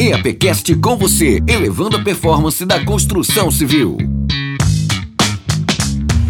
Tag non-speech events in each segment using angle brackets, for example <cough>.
EAPcast com você, elevando a performance da construção civil.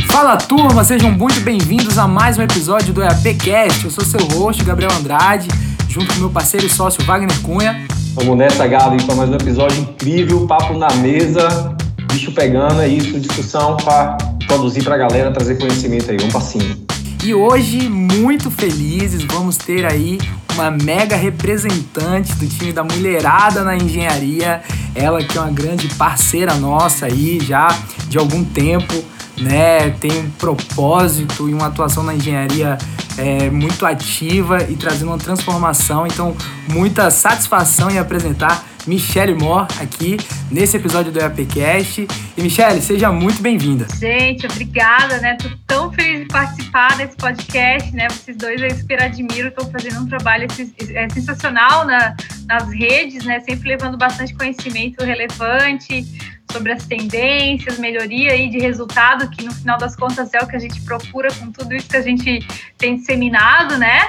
Fala turma, sejam muito bem-vindos a mais um episódio do EAPcast. Eu sou seu host, Gabriel Andrade, junto com meu parceiro e sócio Wagner Cunha. Vamos nessa, Gabi, para mais um episódio incrível, papo na mesa, bicho pegando, é isso, discussão para produzir para a galera, trazer conhecimento aí. Vamos para cima. E hoje, muito felizes, vamos ter aí uma mega representante do time da Mulherada na Engenharia. Ela que é uma grande parceira nossa aí já de algum tempo, né? Tem um propósito e uma atuação na engenharia é, muito ativa e trazendo uma transformação. Então, muita satisfação em apresentar Michelle Moore aqui nesse episódio do EAPcast. E Michelle, seja muito bem-vinda. Gente, obrigada, né? Tô tão feliz de participar desse podcast, né? Vocês dois eu super admiro, estão fazendo um trabalho é, sensacional na, nas redes, né? Sempre levando bastante conhecimento relevante sobre as tendências, melhoria aí de resultado, que no final das contas é o que a gente procura com tudo isso que a gente tem disseminado, né?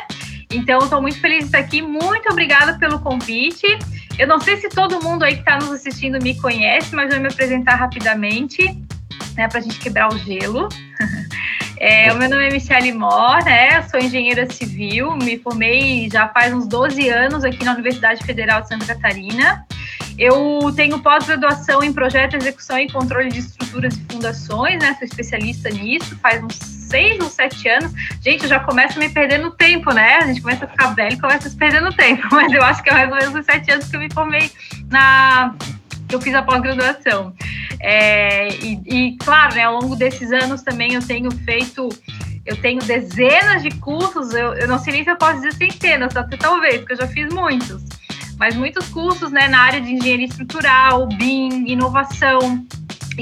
Então, estou muito feliz de estar aqui. Muito obrigada pelo convite. Eu não sei se todo mundo aí que está nos assistindo me conhece, mas vou me apresentar rapidamente, né, para a gente quebrar o gelo. <laughs> É, o meu nome é Michelle Mor, né? Sou engenheira civil, me formei já faz uns 12 anos aqui na Universidade Federal de Santa Catarina. Eu tenho pós-graduação em projeto, execução e controle de estruturas e fundações, né? Sou especialista nisso, faz uns seis ou sete anos. Gente, eu já começo a me perder no tempo, né? A gente começa a ficar velho e começa a se perder no tempo, <laughs> mas eu acho que é mais ou menos uns sete anos que eu me formei na que eu fiz a pós-graduação. É, e, e, claro, né, ao longo desses anos também eu tenho feito, eu tenho dezenas de cursos, eu, eu não sei nem se eu posso dizer centenas, até talvez, porque eu já fiz muitos. Mas muitos cursos né, na área de engenharia estrutural, BIM, inovação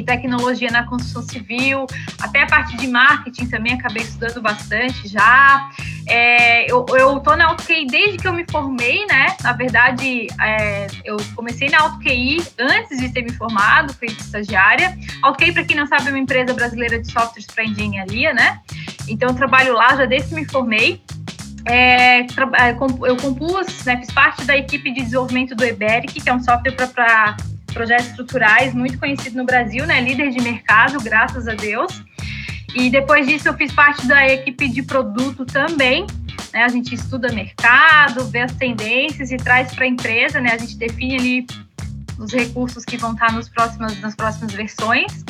tecnologia na construção civil, até a parte de marketing também acabei estudando bastante já. É, eu, tô na AutoQI desde que eu me formei, né? Na verdade, é, eu comecei na AutoQI antes de ter me formado, fui estagiária. AutoQI, para quem não sabe, é uma empresa brasileira de softwares para engenharia, né? Então, trabalho lá já desde que me formei. É, é eu compus, né, fiz parte da equipe de desenvolvimento do Eberic, que é um software para projetos estruturais muito conhecido no Brasil, né, líder de mercado, graças a Deus. E depois disso eu fiz parte da equipe de produto também. Né, a gente estuda mercado, vê as tendências e traz para a empresa, né, a gente define ali os recursos que vão estar nos próximas, nas próximas versões.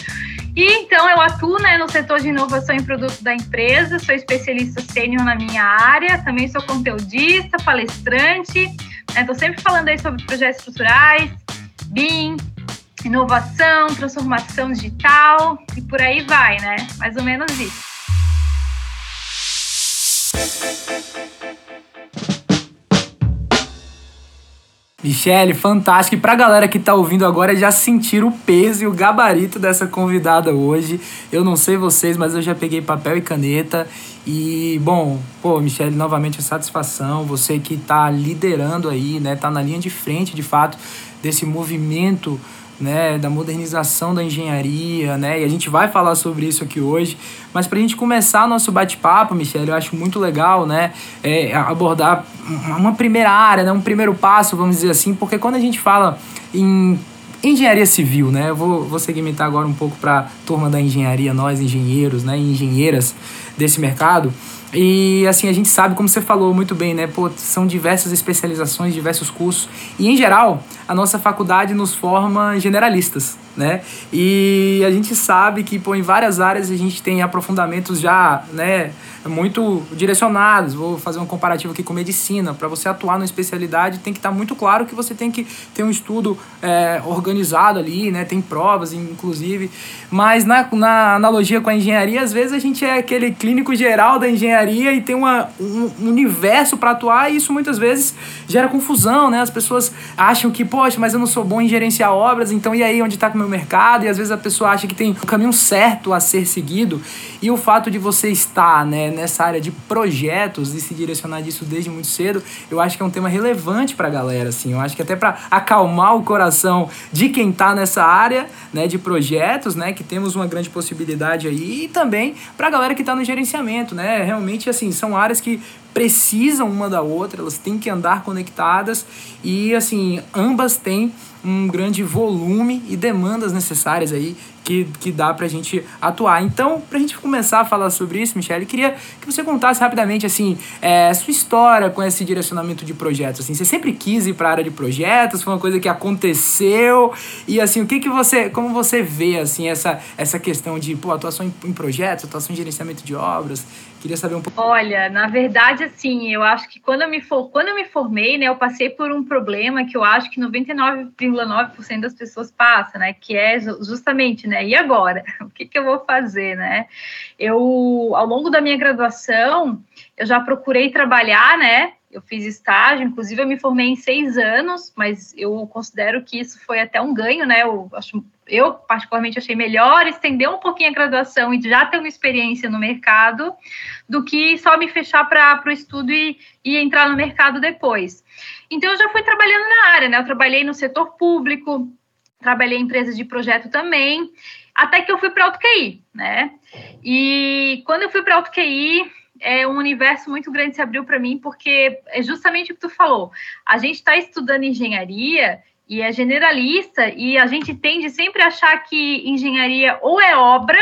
E então eu atuo né, no setor de inovação em produto da empresa, sou especialista sênior na minha área, também sou conteudista, palestrante, estou né, sempre falando aí sobre projetos estruturais, BIM, inovação, transformação digital e por aí vai, né? Mais ou menos isso. Michele, fantástico. E pra galera que tá ouvindo agora já sentir o peso e o gabarito dessa convidada hoje. Eu não sei vocês, mas eu já peguei papel e caneta. E, bom, pô, Michele, novamente a satisfação. Você que tá liderando aí, né? Tá na linha de frente, de fato, desse movimento né, da modernização da engenharia, né, e a gente vai falar sobre isso aqui hoje. Mas para a gente começar nosso bate-papo, Michele, eu acho muito legal, né, é, abordar uma primeira área, né, um primeiro passo, vamos dizer assim, porque quando a gente fala em engenharia civil, né, eu vou, vou segmentar agora um pouco para a turma da engenharia, nós engenheiros, né, engenheiras desse mercado. E assim, a gente sabe, como você falou muito bem, né? Pô, são diversas especializações, diversos cursos. E em geral, a nossa faculdade nos forma generalistas, né? E a gente sabe que, pô, em várias áreas a gente tem aprofundamentos já, né? muito direcionados. Vou fazer um comparativo aqui com medicina. Para você atuar numa especialidade, tem que estar tá muito claro que você tem que ter um estudo é, organizado ali, né? Tem provas, inclusive. Mas na, na analogia com a engenharia, às vezes a gente é aquele clínico geral da engenharia e tem uma, um universo para atuar e isso muitas vezes gera confusão, né? As pessoas acham que, poxa, mas eu não sou bom em gerenciar obras, então e aí onde está o meu mercado? E às vezes a pessoa acha que tem um caminho certo a ser seguido e o fato de você estar, né, nessa área de projetos e se direcionar disso desde muito cedo, eu acho que é um tema relevante para a galera, assim. Eu acho que até para acalmar o coração de quem está nessa área, né, de projetos, né, que temos uma grande possibilidade aí, e também para a galera que está no gerenciamento, né? Realmente, assim, são áreas que precisam uma da outra, elas têm que andar conectadas e assim, ambas têm um grande volume e demandas necessárias aí que, que dá pra gente atuar. Então, pra gente começar a falar sobre isso, Michelle, queria que você contasse rapidamente, assim, é, sua história com esse direcionamento de projetos, assim, você sempre quis ir pra área de projetos, foi uma coisa que aconteceu, e assim, o que que você, como você vê, assim, essa, essa questão de, pô, atuação em, em projetos, atuação em gerenciamento de obras, Queria saber um pouco. Olha, na verdade, assim, eu acho que quando eu me, for, quando eu me formei, né, eu passei por um problema que eu acho que 99,9% das pessoas passam, né, que é justamente, né, e agora? <laughs> O que, que eu vou fazer, né? Eu, ao longo da minha graduação, eu já procurei trabalhar, né, eu fiz estágio, inclusive eu me formei em seis anos, mas eu considero que isso foi até um ganho, né? Eu, acho, eu particularmente achei melhor estender um pouquinho a graduação e já ter uma experiência no mercado do que só me fechar para o estudo e, e entrar no mercado depois. Então eu já fui trabalhando na área, né? Eu trabalhei no setor público, trabalhei em empresas de projeto também, até que eu fui para a AutoQI, né? E quando eu fui para a AutoQI, é um universo muito grande se abriu para mim, porque é justamente o que tu falou. A gente está estudando engenharia e é generalista, e a gente tende sempre a achar que engenharia ou é obra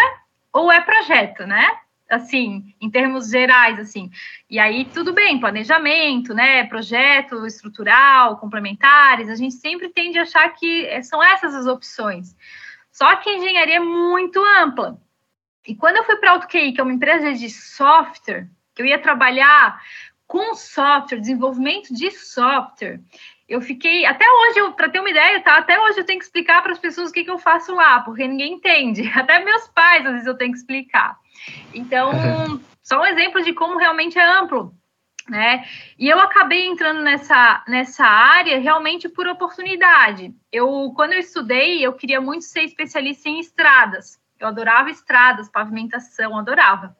ou é projeto, né? Assim, em termos gerais, assim. E aí, tudo bem, planejamento, né? Projeto estrutural, complementares, a gente sempre tende a achar que são essas as opções. Só que engenharia é muito ampla. E quando eu fui para a AutoQI, que é uma empresa de software, que eu ia trabalhar com software, desenvolvimento de software, eu fiquei, até hoje, para ter uma ideia, tá? Até hoje eu tenho que explicar para as pessoas o que, que eu faço lá, porque ninguém entende. <laughs> Até meus pais, às vezes, eu tenho que explicar. Então, <laughs> só um exemplo de como realmente é amplo, né? E eu acabei entrando nessa, nessa área realmente por oportunidade. Eu, quando eu estudei, eu queria muito ser especialista em estradas. Eu adorava estradas, pavimentação, adorava.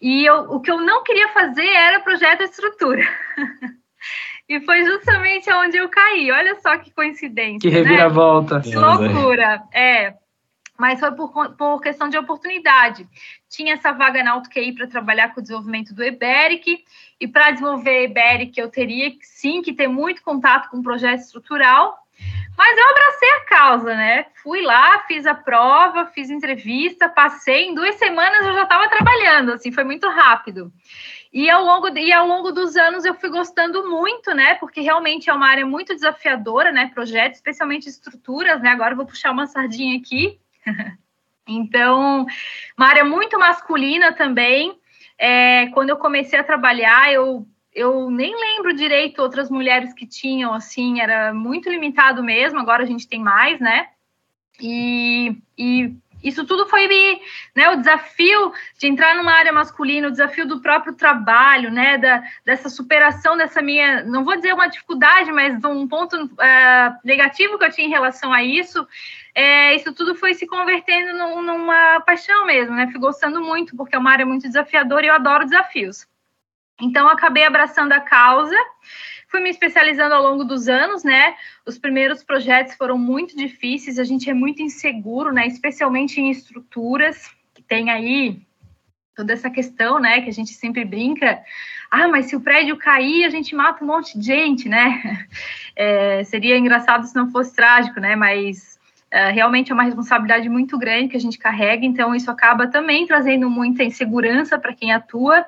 E eu, o que eu não queria fazer era projeto de estrutura. <laughs> e foi justamente onde eu caí. Olha só que coincidência. Que reviravolta. Né? Que loucura. É. Mas foi por, por questão de oportunidade. Tinha essa vaga na AutoQI para trabalhar com o desenvolvimento do Eberic. E para desenvolver Eberic, eu teria sim que ter muito contato com o projeto estrutural. Mas eu abracei a causa, né? Fui lá, fiz a prova, fiz entrevista, passei. Em duas semanas eu já estava trabalhando, assim, foi muito rápido. E ao, longo, e ao longo dos anos eu fui gostando muito, né? Porque realmente é uma área muito desafiadora, né? Projetos, especialmente estruturas, né? Agora vou puxar uma sardinha aqui. <laughs> então, uma área muito masculina também. É, quando eu comecei a trabalhar, eu eu nem lembro direito outras mulheres que tinham, assim, era muito limitado mesmo, agora a gente tem mais, né? E, e isso tudo foi né, o desafio de entrar numa área masculina, o desafio do próprio trabalho, né, da, dessa superação dessa minha, não vou dizer uma dificuldade, mas um ponto uh, negativo que eu tinha em relação a isso, é, isso tudo foi se convertendo num, numa paixão mesmo, né, fui gostando muito, porque é uma área muito desafiadora e eu adoro desafios. Então, acabei abraçando a causa, fui me especializando ao longo dos anos, né? Os primeiros projetos foram muito difíceis, a gente é muito inseguro, né? Especialmente em estruturas, que tem aí toda essa questão, né? Que a gente sempre brinca. Ah, mas se o prédio cair, a gente mata um monte de gente, né? <laughs> É, seria engraçado se não fosse trágico, né? Mas Uh, realmente é uma responsabilidade muito grande que a gente carrega, então isso acaba também trazendo muita insegurança para quem atua,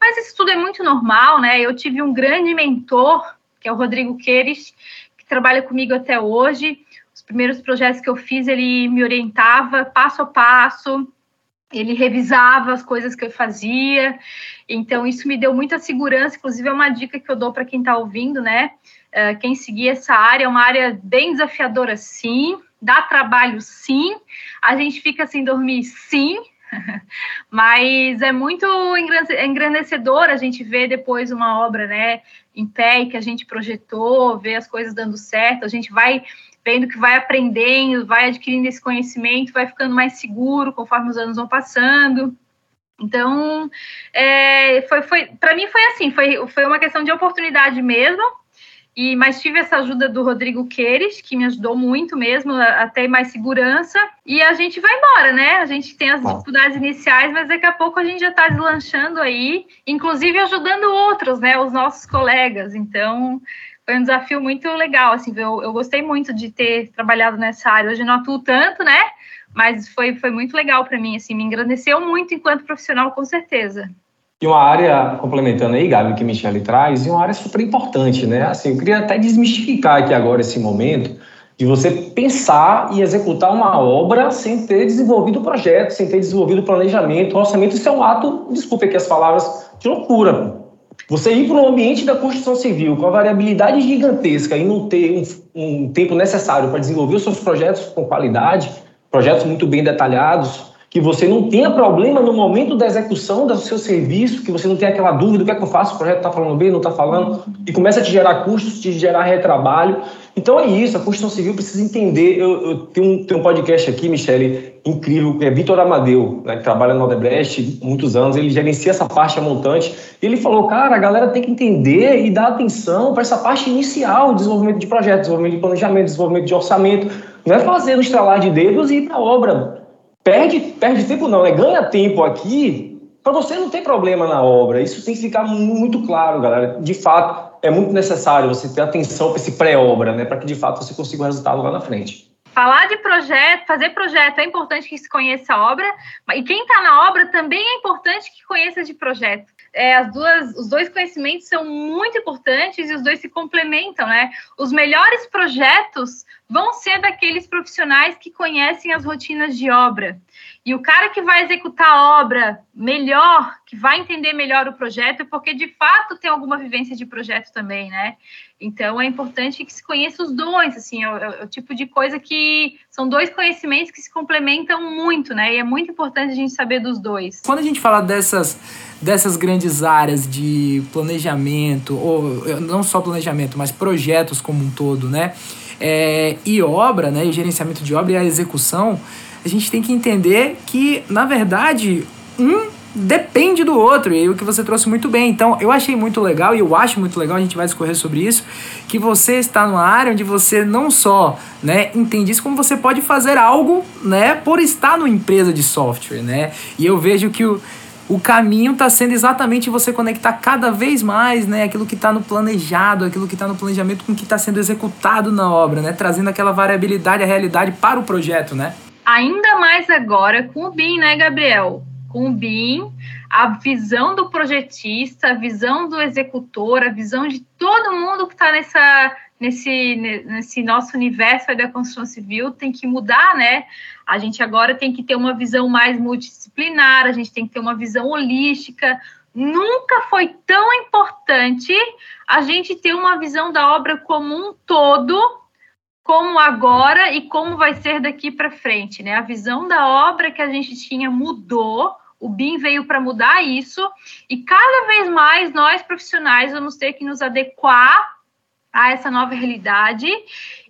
mas isso tudo é muito normal, né? Eu tive um grande mentor, que é o Rodrigo Queires, que trabalha comigo até hoje. Os primeiros projetos que eu fiz, ele me orientava passo a passo, ele revisava as coisas que eu fazia, então isso me deu muita segurança, inclusive é uma dica que eu dou para quem está ouvindo, né? Uh, quem seguir essa área é uma área bem desafiadora, sim, dá trabalho sim, a gente fica sem dormir sim, <laughs> mas é muito engrandecedor a gente ver depois uma obra, né, em pé que a gente projetou, ver as coisas dando certo, a gente vai vendo que vai aprendendo, vai adquirindo esse conhecimento, vai ficando mais seguro conforme os anos vão passando. Então, é, foi, foi para mim foi assim, foi, foi uma questão de oportunidade mesmo, E, mas tive essa ajuda do Rodrigo Queires, que me ajudou muito mesmo a, a ter mais segurança. E a gente vai embora, né? A gente tem as dificuldades iniciais, mas daqui a pouco a gente já está deslanchando aí, inclusive ajudando outros, né? Os nossos colegas. Então, foi um desafio muito legal, assim, eu, eu gostei muito de ter trabalhado nessa área. Hoje não atuo tanto, né? Mas foi, foi muito legal para mim, assim, me engrandeceu muito enquanto profissional, com certeza. E uma área, complementando aí, Gabi, que Michele traz, e uma área super importante, né? Assim, eu queria até desmistificar aqui agora esse momento de você pensar e executar uma obra sem ter desenvolvido o projeto, sem ter desenvolvido o planejamento, o orçamento. Isso é um ato, desculpe aqui as palavras, de loucura. Você ir para um ambiente da construção civil com a variabilidade gigantesca e não ter um, um tempo necessário para desenvolver os seus projetos com qualidade, projetos muito bem detalhados, que você não tenha problema no momento da execução do seu serviço, que você não tenha aquela dúvida, o que é que eu faço, o projeto está falando bem, não está falando, e começa a te gerar custos, te gerar retrabalho. Então é isso, a construção civil precisa entender. Eu, eu tenho, um, tenho um podcast aqui, Michele, incrível, que é Vitor Amadeu, né, que trabalha no Odebrecht há muitos anos, ele gerencia essa parte a montante, ele falou, cara, a galera tem que entender e dar atenção para essa parte inicial, desenvolvimento de projeto, desenvolvimento de planejamento, desenvolvimento de orçamento, não é fazer no estralar de dedos e ir para a obra perde, perde tempo não, né? Ganha tempo aqui para você não ter problema na obra. Isso tem que ficar muito claro, galera. De fato, é muito necessário você ter atenção para esse pré-obra, né? Para que de fato você consiga o resultado lá na frente. Falar de projeto, fazer projeto é importante que se conheça a obra, e quem está na obra também é importante que conheça de projeto. É, as duas, os dois conhecimentos são muito importantes e os dois se complementam, né? Os melhores projetos vão ser daqueles profissionais que conhecem as rotinas de obra. E o cara que vai executar a obra melhor, que vai entender melhor o projeto, é porque de fato tem alguma vivência de projeto também, né? Então é importante que se conheça os dois, assim, é o, é o, tipo de coisa que são dois conhecimentos que se complementam muito, né? E é muito importante a gente saber dos dois. Quando a gente fala dessas dessas grandes áreas de planejamento, ou não só planejamento, mas projetos como um todo, né? é, e obra, né, e gerenciamento de obra e a execução, a gente tem que entender que, na verdade, um depende do outro, e o que você trouxe muito bem. Então, eu achei muito legal, e eu acho muito legal, a gente vai discorrer sobre isso, que você está numa área onde você não só né, entende isso, como você pode fazer algo né, por estar numa empresa de software. Né? E eu vejo que o o caminho está sendo exatamente você conectar cada vez mais né, aquilo que está no planejado, aquilo que está no planejamento com o que está sendo executado na obra, né, trazendo aquela variabilidade, a realidade para o projeto, né? Ainda mais agora com o BIM, né, Gabriel? Com o BIM, a visão do projetista, a visão do executor, a visão de todo mundo que está nessa nesse, nesse nosso universo da construção civil tem que mudar, né? A gente agora tem que ter uma visão mais multidisciplinar, a gente tem que ter uma visão holística. Nunca foi tão importante a gente ter uma visão da obra como um todo, como agora e como vai ser daqui para frente, né? A visão da obra que a gente tinha mudou. O BIM veio para mudar isso, e cada vez mais nós profissionais vamos ter que nos adequar a essa nova realidade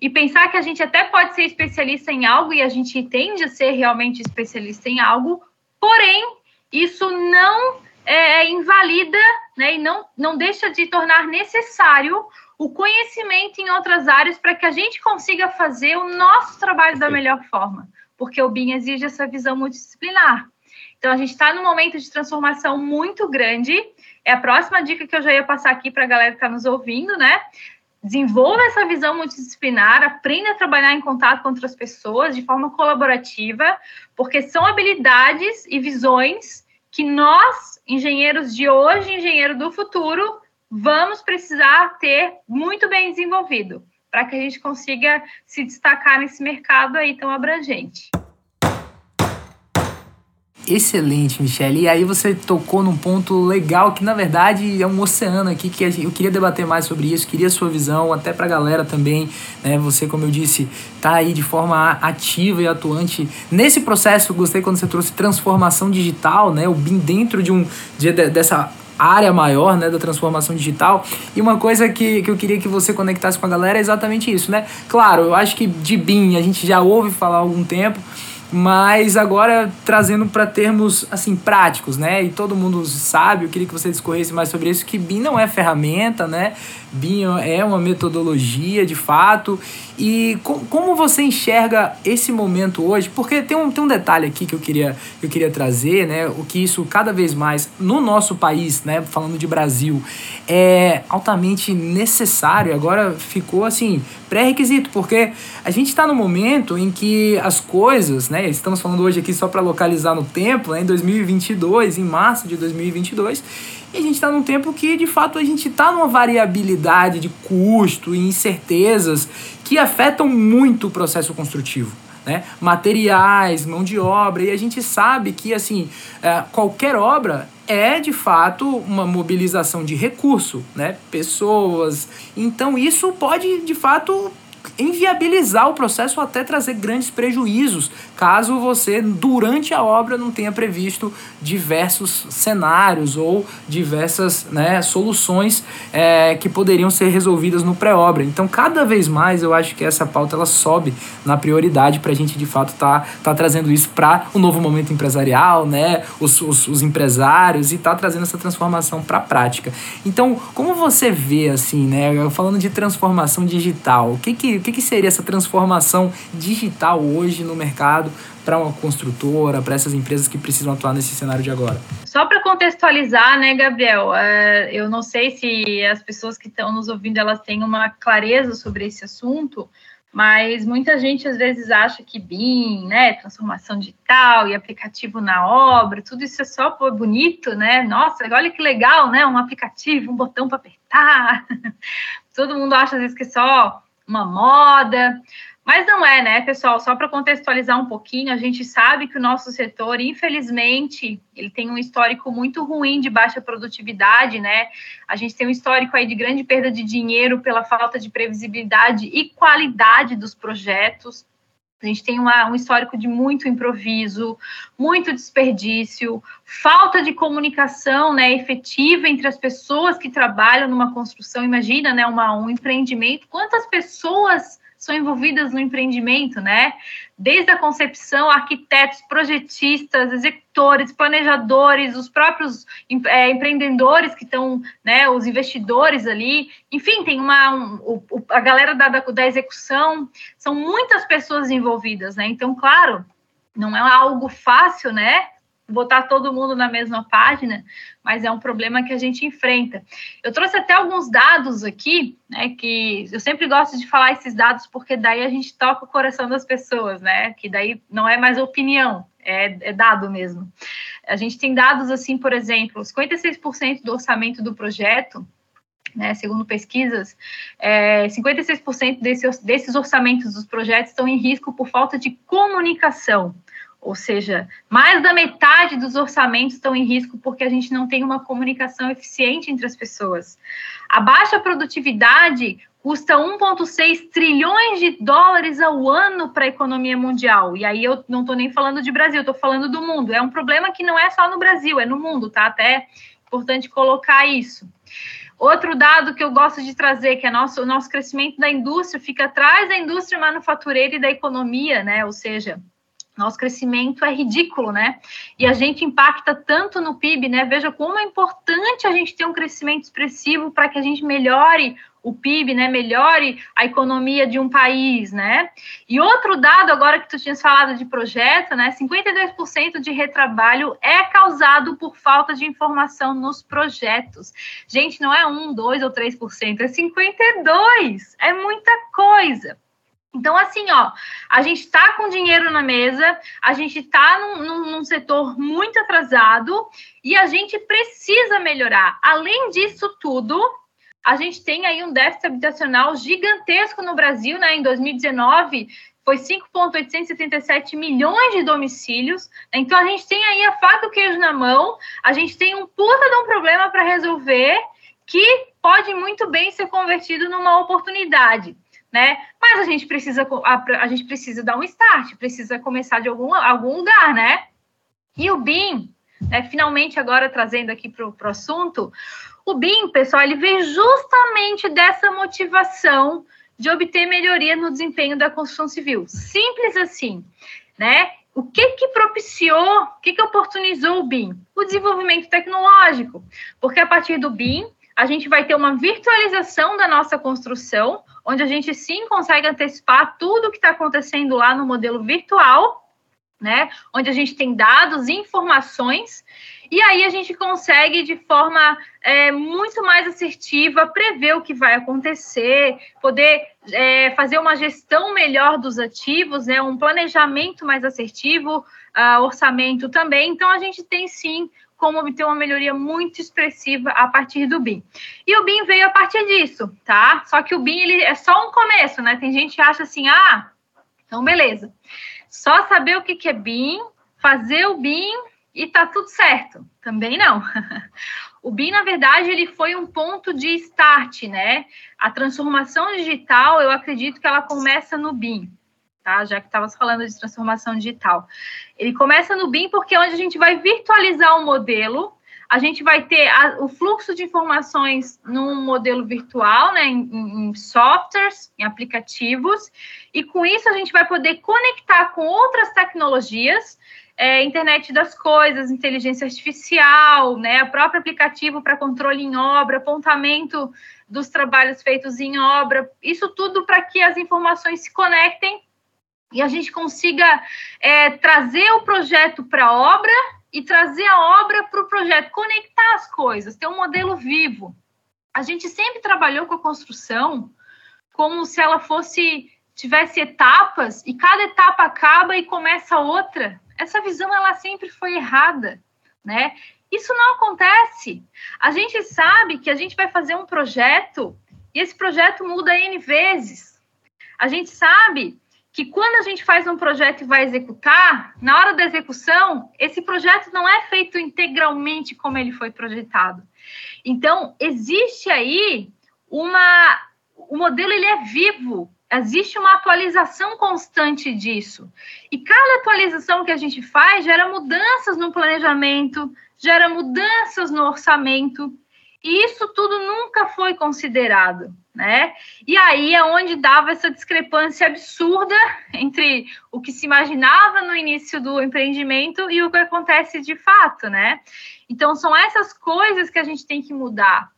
e pensar que a gente até pode ser especialista em algo e a gente tende a ser realmente especialista em algo, porém, isso não é, é, invalida né, e não, não deixa de tornar necessário o conhecimento em outras áreas para que a gente consiga fazer o nosso trabalho da melhor forma, porque o BIM exige essa visão multidisciplinar. Então, a gente está num momento de transformação muito grande. É a próxima dica que eu já ia passar aqui para a galera que está nos ouvindo, né? desenvolva essa visão multidisciplinar, aprenda a trabalhar em contato com outras pessoas de forma colaborativa, porque são habilidades e visões que nós, engenheiros de hoje, engenheiro do futuro, vamos precisar ter muito bem desenvolvido para que a gente consiga se destacar nesse mercado aí tão abrangente. Excelente, Michelle. E aí você tocou num ponto legal que na verdade é um oceano aqui que eu queria debater mais sobre isso, queria sua visão, até pra galera também, né? Você, como eu disse, tá aí de forma ativa e atuante nesse processo. Gostei quando você trouxe transformação digital, né? O BIM dentro de um de, dessa área maior, né, da transformação digital. E uma coisa que, que eu queria que você conectasse com a galera é exatamente isso, né? Claro, eu acho que de BIM a gente já ouve falar há algum tempo, mas agora trazendo para termos assim práticos, né? E todo mundo sabe, eu queria que você discorresse mais sobre isso, que BIM não é ferramenta, né? BIM é uma metodologia de fato. E com, como você enxerga esse momento hoje? Porque tem um, tem um detalhe aqui que eu queria, eu queria trazer, né? O que isso cada vez mais no nosso país, né? Falando de Brasil, é altamente necessário. Agora ficou assim pré-requisito, porque a gente está no momento em que as coisas, né? Estamos falando hoje aqui só para localizar no tempo, né, em 2022, em março de 2022 e a gente está num tempo que, de fato, a gente está numa variabilidade de custo e incertezas que afetam muito o processo construtivo. Né? Materiais, mão de obra, e a gente sabe que assim é, qualquer obra é de fato uma mobilização de recurso, né? pessoas. Então isso pode de fato inviabilizar o processo ou até trazer grandes prejuízos, caso você, durante a obra, não tenha previsto diversos cenários ou diversas né, soluções é, que poderiam ser resolvidas no pré-obra. Então, cada vez mais, eu acho que essa pauta ela sobe na prioridade para a gente, de fato, tá, tá trazendo isso para o um novo momento empresarial, né, os, os, os empresários e tá trazendo essa transformação para a prática. Então, como você vê, assim, né, falando de transformação digital, o que que que, que seria essa transformação digital hoje no mercado para uma construtora, para essas empresas que precisam atuar nesse cenário de agora? Só para contextualizar, né, Gabriel? É, eu não sei se as pessoas que estão nos ouvindo elas têm uma clareza sobre esse assunto, mas muita gente às vezes acha que BIM, né, transformação digital e aplicativo na obra, tudo isso é só por bonito, né? Nossa, olha que legal, né? Um aplicativo, um botão para apertar. <laughs> Todo mundo acha às vezes que é só uma moda. Mas não é, né, pessoal? Só para contextualizar um pouquinho, a gente sabe que o nosso setor, infelizmente, ele tem um histórico muito ruim de baixa produtividade, né? A gente tem um histórico aí de grande perda de dinheiro pela falta de previsibilidade e qualidade dos projetos. A gente tem uma, um histórico de muito improviso, muito desperdício, falta de comunicação né, efetiva entre as pessoas que trabalham numa construção. Imagina, né, uma, um empreendimento, quantas pessoas são envolvidas no empreendimento, né? Desde a concepção, arquitetos, projetistas, executores, planejadores, os próprios é, empreendedores que estão, né, os investidores ali, enfim, tem uma um, a galera da, da, da execução, são muitas pessoas envolvidas, né? Então, claro, não é algo fácil, né? Botar todo mundo na mesma página, mas é um problema que a gente enfrenta. Eu trouxe até alguns dados aqui, né, que eu sempre gosto de falar esses dados porque daí a gente toca o coração das pessoas, né, que daí não é mais opinião, é, é dado mesmo. A gente tem dados assim, por exemplo, 56% do orçamento do projeto né, segundo pesquisas, é, 56% desse, desses orçamentos dos projetos estão em risco por falta de comunicação. Ou seja, mais da metade dos orçamentos estão em risco porque a gente não tem uma comunicação eficiente entre as pessoas. A baixa produtividade custa 1,6 trilhões de dólares ao ano para a economia mundial. E aí eu não estou nem falando de Brasil, estou falando do mundo. É um problema que não é só no Brasil, é no mundo, tá? Até importante colocar isso. Outro dado que eu gosto de trazer, que é nosso, o nosso crescimento da indústria fica atrás da indústria manufatureira e da economia, né? Ou seja, nosso crescimento é ridículo, né? E a gente impacta tanto no PIB, né? Veja como é importante a gente ter um crescimento expressivo para que a gente melhore o PIB, né? Melhore a economia de um país, né? E outro dado, agora que tu tinhas falado de projeto, né? 52% de retrabalho é causado por falta de informação nos projetos. Gente, não é um, dois ou três por cento, é 52. É muita coisa. Então, assim, ó, a gente está com dinheiro na mesa, a gente está num, num, num, setor muito atrasado e a gente precisa melhorar. Além disso tudo, a gente tem aí um déficit habitacional gigantesco no Brasil, né? Em 2019, foi 5,877 milhões de domicílios. Então, a gente tem aí a faca e o queijo na mão, a gente tem um puta de um problema para resolver que pode muito bem ser convertido numa oportunidade né? Mas a gente precisa a, a, gente precisa dar um start, precisa começar de algum, algum lugar, né? E o BIM, né, finalmente agora trazendo aqui para o assunto, o BIM, pessoal, ele vem justamente dessa motivação de obter melhoria no desempenho da construção civil. Simples assim, né? o que que propiciou, o que que oportunizou o BIM? O desenvolvimento tecnológico, porque a partir do BIM a gente vai ter uma virtualização da nossa construção, onde a gente sim consegue antecipar tudo o que está acontecendo lá no modelo virtual, né? Onde a gente tem dados, informações, e aí a gente consegue, de forma é, muito mais assertiva, prever o que vai acontecer, poder é, fazer uma gestão melhor dos ativos, né? Um planejamento mais assertivo, uh, orçamento também. Então a gente tem sim como obter uma melhoria muito expressiva a partir do BIM. E o BIM veio a partir disso, tá? Só que o BIM ele é só um começo, né? Tem gente que acha assim, ah, então beleza. Só saber o que, que é BIM, fazer o BIM e tá tudo certo. Também não. <laughs> o BIM, na verdade, ele foi um ponto de start, né? A transformação digital, eu acredito que ela começa no BIM tá? Já que estava falando de transformação digital. Ele começa no BIM porque é onde a gente vai virtualizar o modelo, a gente vai ter a, o fluxo de informações num modelo virtual, né, em, em, softwares, em aplicativos, e com isso a gente vai poder conectar com outras tecnologias, é, internet das coisas, inteligência artificial, né, o próprio aplicativo para controle em obra, apontamento dos trabalhos feitos em obra, isso tudo para que as informações se conectem e a gente consiga é, trazer o projeto para a obra e trazer a obra para o projeto, conectar as coisas, ter um modelo vivo. A gente sempre trabalhou com a construção como se ela fosse tivesse etapas e cada etapa acaba e começa outra. Essa visão ela sempre foi errada, né? Isso não acontece. A gente sabe que a gente vai fazer um projeto e esse projeto muda N vezes. A gente sabe que quando a gente faz um projeto e vai executar, na hora da execução, esse projeto não é feito integralmente como ele foi projetado. Então, existe aí uma o modelo ele é vivo, existe uma atualização constante disso. E cada atualização que a gente faz gera mudanças no planejamento, gera mudanças no orçamento, e isso tudo nunca foi considerado né? E aí é onde dava essa discrepância absurda entre o que se imaginava no início do empreendimento e o que acontece de fato, né? Então são essas coisas que a gente tem que mudar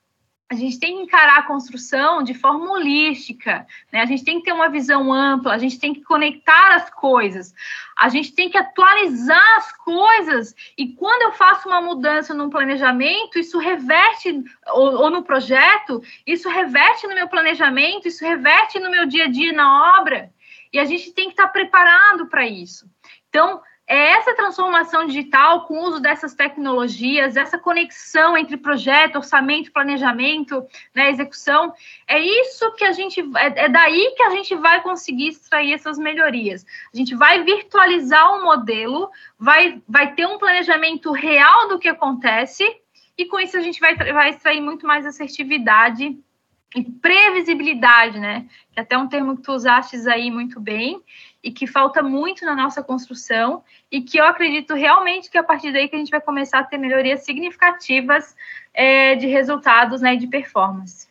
a gente tem que encarar a construção de forma holística, né? A gente tem que ter uma visão ampla, a gente tem que conectar as coisas, a gente tem que atualizar as coisas. E quando eu faço uma mudança num planejamento, isso reverte, ou, ou no projeto, isso reverte no meu planejamento, isso reverte no meu dia a dia na obra. E a gente tem que estar preparado para isso. Então, é essa transformação digital com o uso dessas tecnologias, essa conexão entre projeto, orçamento, planejamento, né, execução, é isso que a gente é, é daí que a gente vai conseguir extrair essas melhorias. A gente vai virtualizar o modelo, vai, vai ter um planejamento real do que acontece, e com isso a gente vai, vai extrair muito mais assertividade e previsibilidade, né? Que é até um termo que tu usaste aí muito bem, e que falta muito na nossa construção e que eu acredito realmente que a partir daí que a gente vai começar a ter melhorias significativas é, de resultados né, de performance.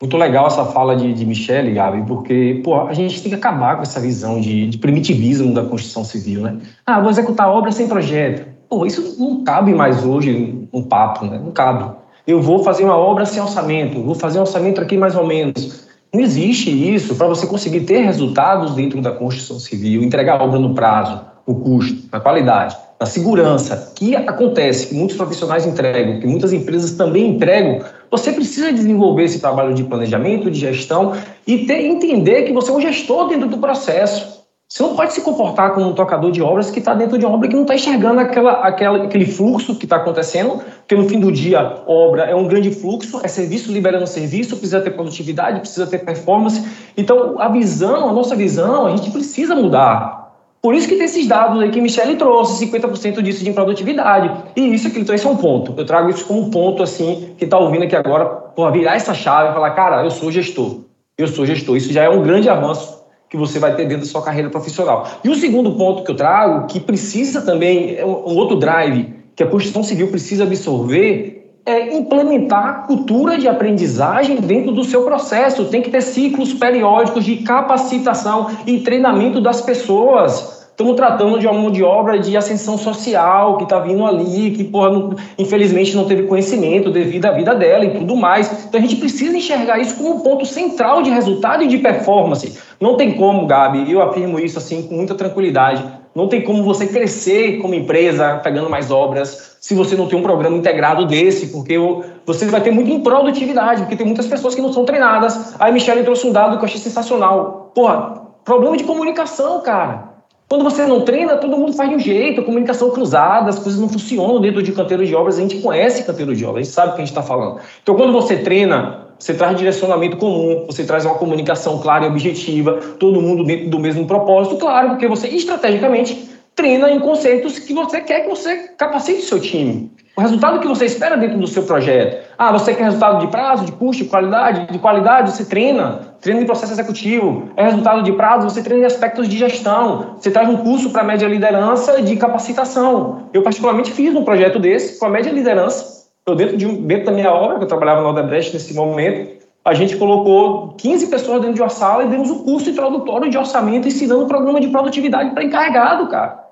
Muito legal essa fala de, de Michele, Gabi, porque pô, a gente tem que acabar com essa visão de, de primitivismo da construção civil, né? Ah, vou executar obra sem projeto. Pô, isso não cabe mais hoje um papo, né? Não cabe. Eu vou fazer uma obra sem orçamento, vou fazer um orçamento aqui mais ou menos. Não existe isso para você conseguir ter resultados dentro da construção civil, entregar a obra no prazo, no custo, na qualidade, na segurança, que acontece, que muitos profissionais entregam, que muitas empresas também entregam. Você precisa desenvolver esse trabalho de planejamento, de gestão e ter, entender que você é um gestor dentro do processo. Você não pode se comportar como um tocador de obras que está dentro de uma obra que não está enxergando aquela, aquela, aquele fluxo que está acontecendo, porque no fim do dia, obra é um grande fluxo, é serviço liberando serviço, precisa ter produtividade, precisa ter performance. Então, a visão, a nossa visão, a gente precisa mudar. Por isso que tem esses dados aí que Michele trouxe, 50% disso de produtividade. E isso aqui, então, esse é um ponto. Eu trago isso como um ponto, assim, que está ouvindo aqui agora, por virar essa chave e falar, cara, eu sou gestor. Eu sou gestor. Isso já é um grande avanço que você vai ter dentro da sua carreira profissional. E o segundo ponto que eu trago, que precisa também, é um outro drive que a construção civil precisa absorver, é implementar cultura de aprendizagem dentro do seu processo. Tem que ter ciclos periódicos de capacitação e treinamento das pessoas. Estamos tratando de uma mão de obra de ascensão social que está vindo ali, que, porra, não, infelizmente não teve conhecimento devido à vida dela e tudo mais. Então a gente precisa enxergar isso como um ponto central de resultado e de performance. Não tem como, Gabi, eu afirmo isso assim com muita tranquilidade. Não tem como você crescer como empresa pegando mais obras se você não tem um programa integrado desse, porque você vai ter muita improdutividade, porque tem muitas pessoas que não são treinadas. Aí Michelle trouxe um dado que eu achei sensacional. Porra, problema de comunicação, cara. Quando você não treina, todo mundo faz de um jeito, comunicação cruzada, as coisas não funcionam dentro de canteiro de obras, a gente conhece canteiro de obras, a gente sabe o que a gente está falando. Então, quando você treina, você traz direcionamento comum, você traz uma comunicação clara e objetiva, todo mundo dentro do mesmo propósito, claro, porque você estrategicamente treina em conceitos que você quer que você capacite o seu time. O resultado que você espera dentro do seu projeto. Ah, você quer resultado de prazo, de custo, de qualidade? De qualidade, você treina. Treina em processo executivo. É resultado de prazo, você treina em aspectos de gestão. Você traz um curso para média liderança de capacitação. Eu, particularmente, fiz um projeto desse com a média liderança. Eu, dentro, de, dentro da minha obra, que eu trabalhava no Odebrecht nesse momento, a gente colocou 15 pessoas dentro de uma sala e demos um curso introdutório de orçamento ensinando um programa de produtividade para encarregado, cara.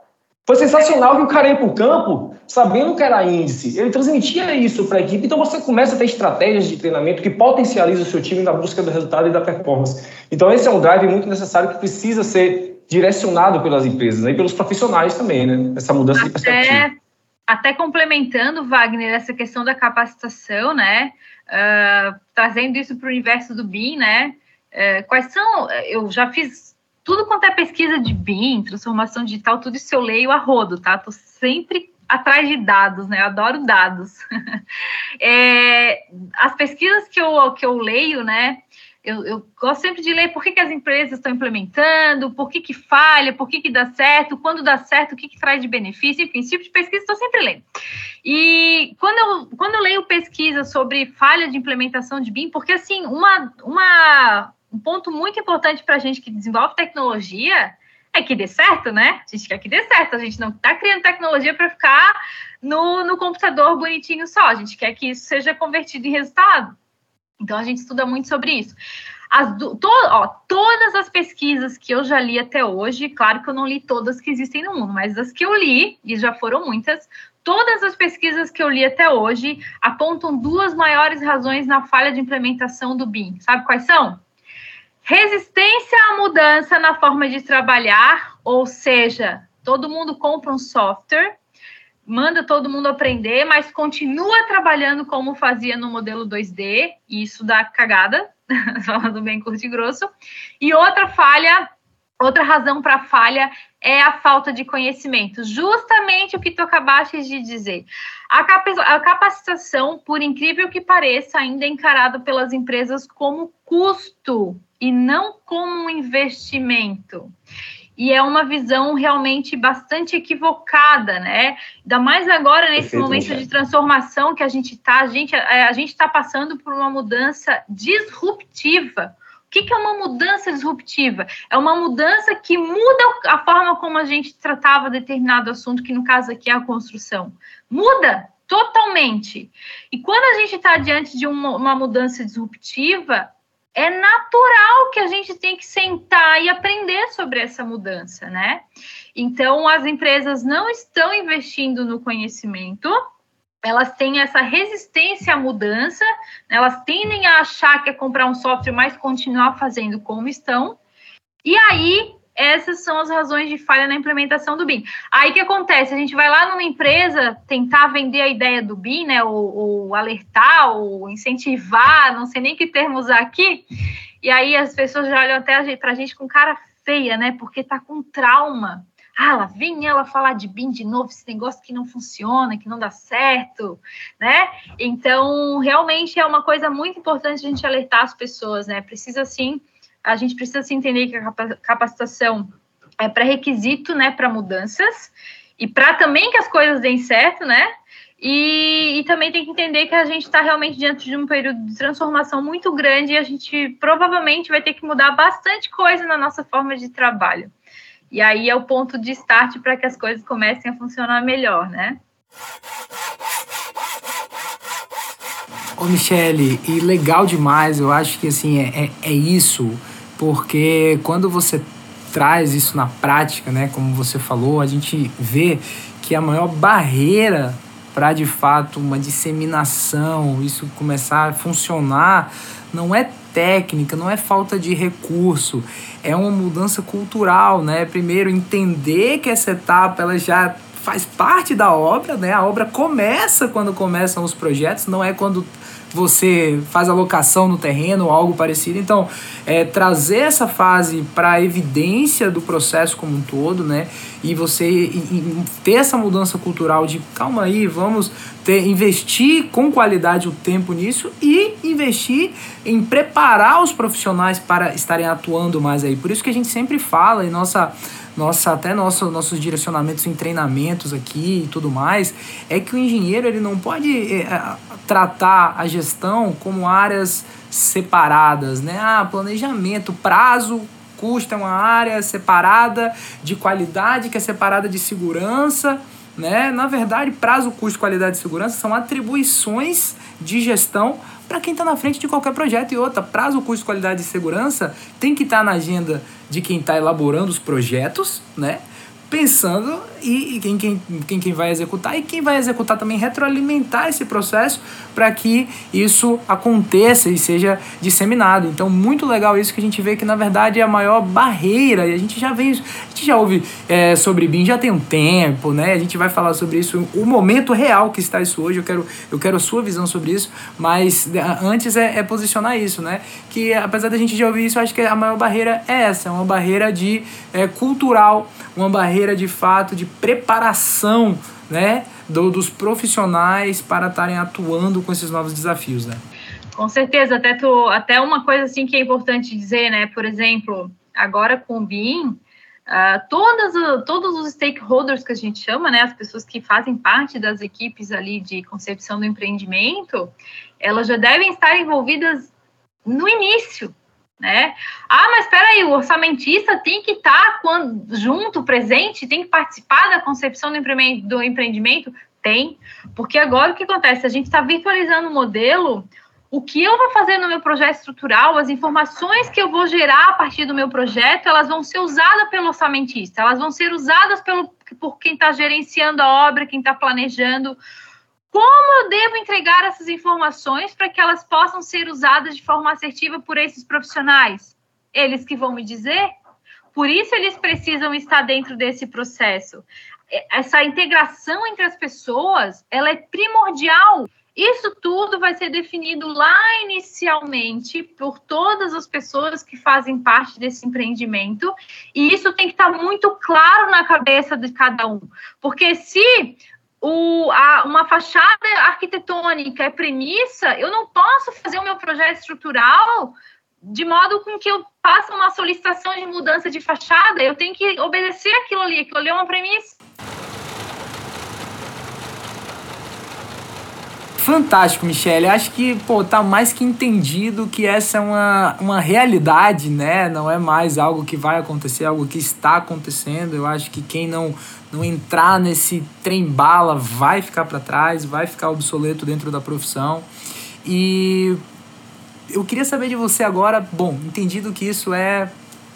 Foi sensacional que o cara ia para o campo sabendo que era índice. Ele transmitia isso para a equipe. Então você começa a ter estratégias de treinamento que potencializam o seu time na busca do resultado e da performance. Então esse é um drive muito necessário que precisa ser direcionado pelas empresas né? e pelos profissionais também, né? Essa mudança até, de perspectiva. Até complementando, Wagner, essa questão da capacitação, né? Uh, trazendo isso para o universo do BIM, né? Uh, quais são? Eu já fiz tudo quanto é pesquisa de BIM, transformação digital, tudo isso eu leio a rodo, tá? Tô sempre atrás de dados, né? Eu adoro dados. <laughs> é, as pesquisas que eu, que eu leio, né? Eu, eu, gosto sempre de ler por que, que as empresas estão implementando, por que, que falha, por que, que dá certo, quando dá certo, o que, que traz de benefício, enfim, esse tipo de pesquisa estou sempre lendo. E quando eu, quando eu leio pesquisa sobre falha de implementação de BIM, porque assim, uma, uma um ponto muito importante para a gente que desenvolve tecnologia é que dê certo, né? A gente quer que dê certo, a gente não está criando tecnologia para ficar no, no computador bonitinho só, a gente quer que isso seja convertido em resultado. Então a gente estuda muito sobre isso. As to, ó, todas as pesquisas que eu já li até hoje, claro que eu não li todas que existem no mundo, mas as que eu li, e já foram muitas, todas as pesquisas que eu li até hoje apontam duas maiores razões na falha de implementação do BIM. Sabe quais são? Resistência à mudança na forma de trabalhar, ou seja, todo mundo compra um software, manda todo mundo aprender, mas continua trabalhando como fazia no modelo 2D, e isso dá cagada, <laughs> falando bem curto e grosso. E outra falha, outra razão para falha é a falta de conhecimento, justamente o que tu acabaste de dizer. A capacitação, por incrível que pareça, ainda é encarada pelas empresas como custo e não como um investimento. E é uma visão realmente bastante equivocada, né? Ainda mais agora nesse Perfeito, momento de transformação que a gente está, a gente a, a gente está passando por uma mudança disruptiva. Que, que é uma mudança disruptiva? É uma mudança que muda a forma como a gente tratava determinado assunto, que no caso aqui é a construção. Muda totalmente. E quando a gente está diante de uma, uma mudança disruptiva, é natural que a gente tem que sentar e aprender sobre essa mudança, né? Então, as empresas não estão investindo no conhecimento, elas têm essa resistência à mudança, elas tendem a achar que é comprar um software, mas continuar fazendo como estão. E aí essas são as razões de falha na implementação do BIM. Aí que acontece? A gente vai lá numa empresa tentar vender a ideia do BIM, né? Ou, ou alertar, ou incentivar, não sei nem que termo usar aqui. E aí as pessoas já olham até para a gente com cara feia, né? Porque tá com trauma. Ah, lá vem ela falar de BIM de novo, esse negócio que não funciona, que não dá certo, né? Então, realmente é uma coisa muito importante a gente alertar as pessoas, né? Precisa sim a gente precisa se entender que a capacitação é pré-requisito, né, para mudanças e para também que as coisas deem certo, né? E, e, também tem que entender que a gente está realmente diante de um período de transformação muito grande e a gente provavelmente vai ter que mudar bastante coisa na nossa forma de trabalho. E aí é o ponto de start para que as coisas comecem a funcionar melhor, né? Ô Michele, e legal demais, eu acho que assim, é, é, é isso porque quando você traz isso na prática, né, como você falou, a gente vê que a maior barreira para de fato uma disseminação, isso começar a funcionar, não é técnica, não é falta de recurso, é uma mudança cultural, né? Primeiro entender que essa etapa ela já faz parte da obra, né? A obra começa quando começam os projetos, não é quando você faz a locação no terreno ou algo parecido. Então, é, trazer essa fase para a evidência do processo como um todo, né? E você e, e ter essa mudança cultural de calma aí, vamos ter, investir com qualidade o tempo nisso e investir em preparar os profissionais para estarem atuando mais aí. Por isso que a gente sempre fala em nossa nossa até nosso, nossos direcionamentos em treinamentos aqui e tudo mais, é que o engenheiro ele não pode é, tratar a gestão como áreas separadas, né? Ah, planejamento, prazo, custo é uma área separada de qualidade, que é separada de segurança, né? Na verdade, prazo, custo, qualidade e segurança são atribuições de gestão para quem está na frente de qualquer projeto. E outra, prazo, custo, qualidade e segurança tem que estar tá na agenda de quem está elaborando os projetos, né? Pensando e, quem, quem, quem, quem vai executar e quem vai executar também retroalimentar esse processo para que isso aconteça e seja disseminado. Então, muito legal isso que a gente vê que na verdade é a maior barreira e a gente já vem, a gente já ouve é, sobre BIM já tem um tempo, né? A gente vai falar sobre isso, o momento real que está isso hoje. Eu quero, eu quero a sua visão sobre isso, mas antes é, é posicionar isso, né? Que apesar da gente já ouvir isso, acho que a maior barreira é essa, é uma barreira de é, cultural, uma barreira maneira de fato de preparação né, do, dos profissionais para estarem atuando com esses novos desafios, né? Com certeza, até, tu, até uma coisa assim que é importante dizer, né? Por exemplo, agora com o BIM, uh, todas, todos os stakeholders que a gente chama, né? As pessoas que fazem parte das equipes ali de concepção do empreendimento, elas já devem estar envolvidas no início, né? Ah, mas espera aí, o orçamentista tem que estar tá junto, presente, tem que participar da concepção do empreendimento? Tem, porque agora o que acontece? A gente está virtualizando o modelo, o que eu vou fazer no meu projeto estrutural, as informações que eu vou gerar a partir do meu projeto, elas vão ser usadas pelo orçamentista, elas vão ser usadas pelo, por quem está gerenciando a obra, quem está planejando, como eu devo entregar essas informações para que elas possam ser usadas de forma assertiva por esses profissionais? Eles que vão me dizer? Por isso eles precisam estar dentro desse processo. Essa integração entre as pessoas, ela é primordial. Isso tudo vai ser definido lá inicialmente por todas as pessoas que fazem parte desse empreendimento, e isso tem que estar muito claro na cabeça de cada um. Porque se o, a, uma fachada arquitetônica é premissa, eu não posso fazer o meu projeto estrutural de modo com que eu faça uma solicitação de mudança de fachada, eu tenho que obedecer aquilo ali, aquilo ali é uma premissa. Fantástico, Michele. Acho que, pô, tá mais que entendido que essa é uma, uma realidade, né? Não é mais algo que vai acontecer, é algo que está acontecendo. Eu acho que quem não, não entrar nesse trem bala vai ficar para trás, vai ficar obsoleto dentro da profissão. E eu queria saber de você agora, bom, entendido que isso é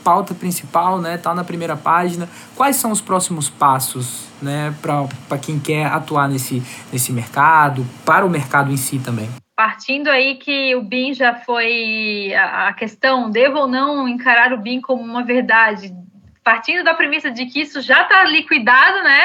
pauta principal, né? Tá na primeira página. Quais são os próximos passos, né, para quem quer atuar nesse, nesse mercado, para o mercado em si também? Partindo aí que o BIM já foi a, questão, devo ou não encarar o BIM como uma verdade? Partindo da premissa de que isso já está liquidado, né?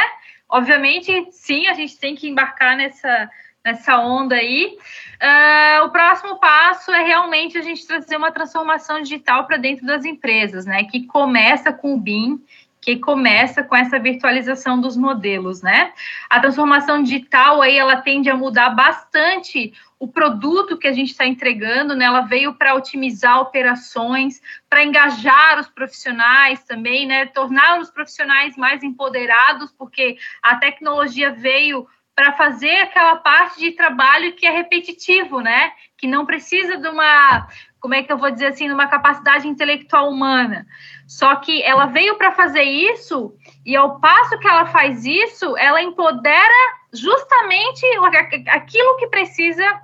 Obviamente, sim, a gente tem que embarcar nessa, nessa onda aí. Uh, o próximo passo é realmente a gente trazer uma transformação digital para dentro das empresas, né? Que começa com o BIM, que começa com essa virtualização dos modelos, né? A transformação digital aí ela tende a mudar bastante o produto que a gente está entregando, né? Ela veio para otimizar operações, para engajar os profissionais também, né? Tornar os profissionais mais empoderados, porque a tecnologia veio para fazer aquela parte de trabalho que é repetitivo, né? Que não precisa de uma, como é que eu vou dizer assim, de uma capacidade intelectual humana. Só que ela veio para fazer isso e ao passo que ela faz isso, ela empodera justamente aquilo que precisa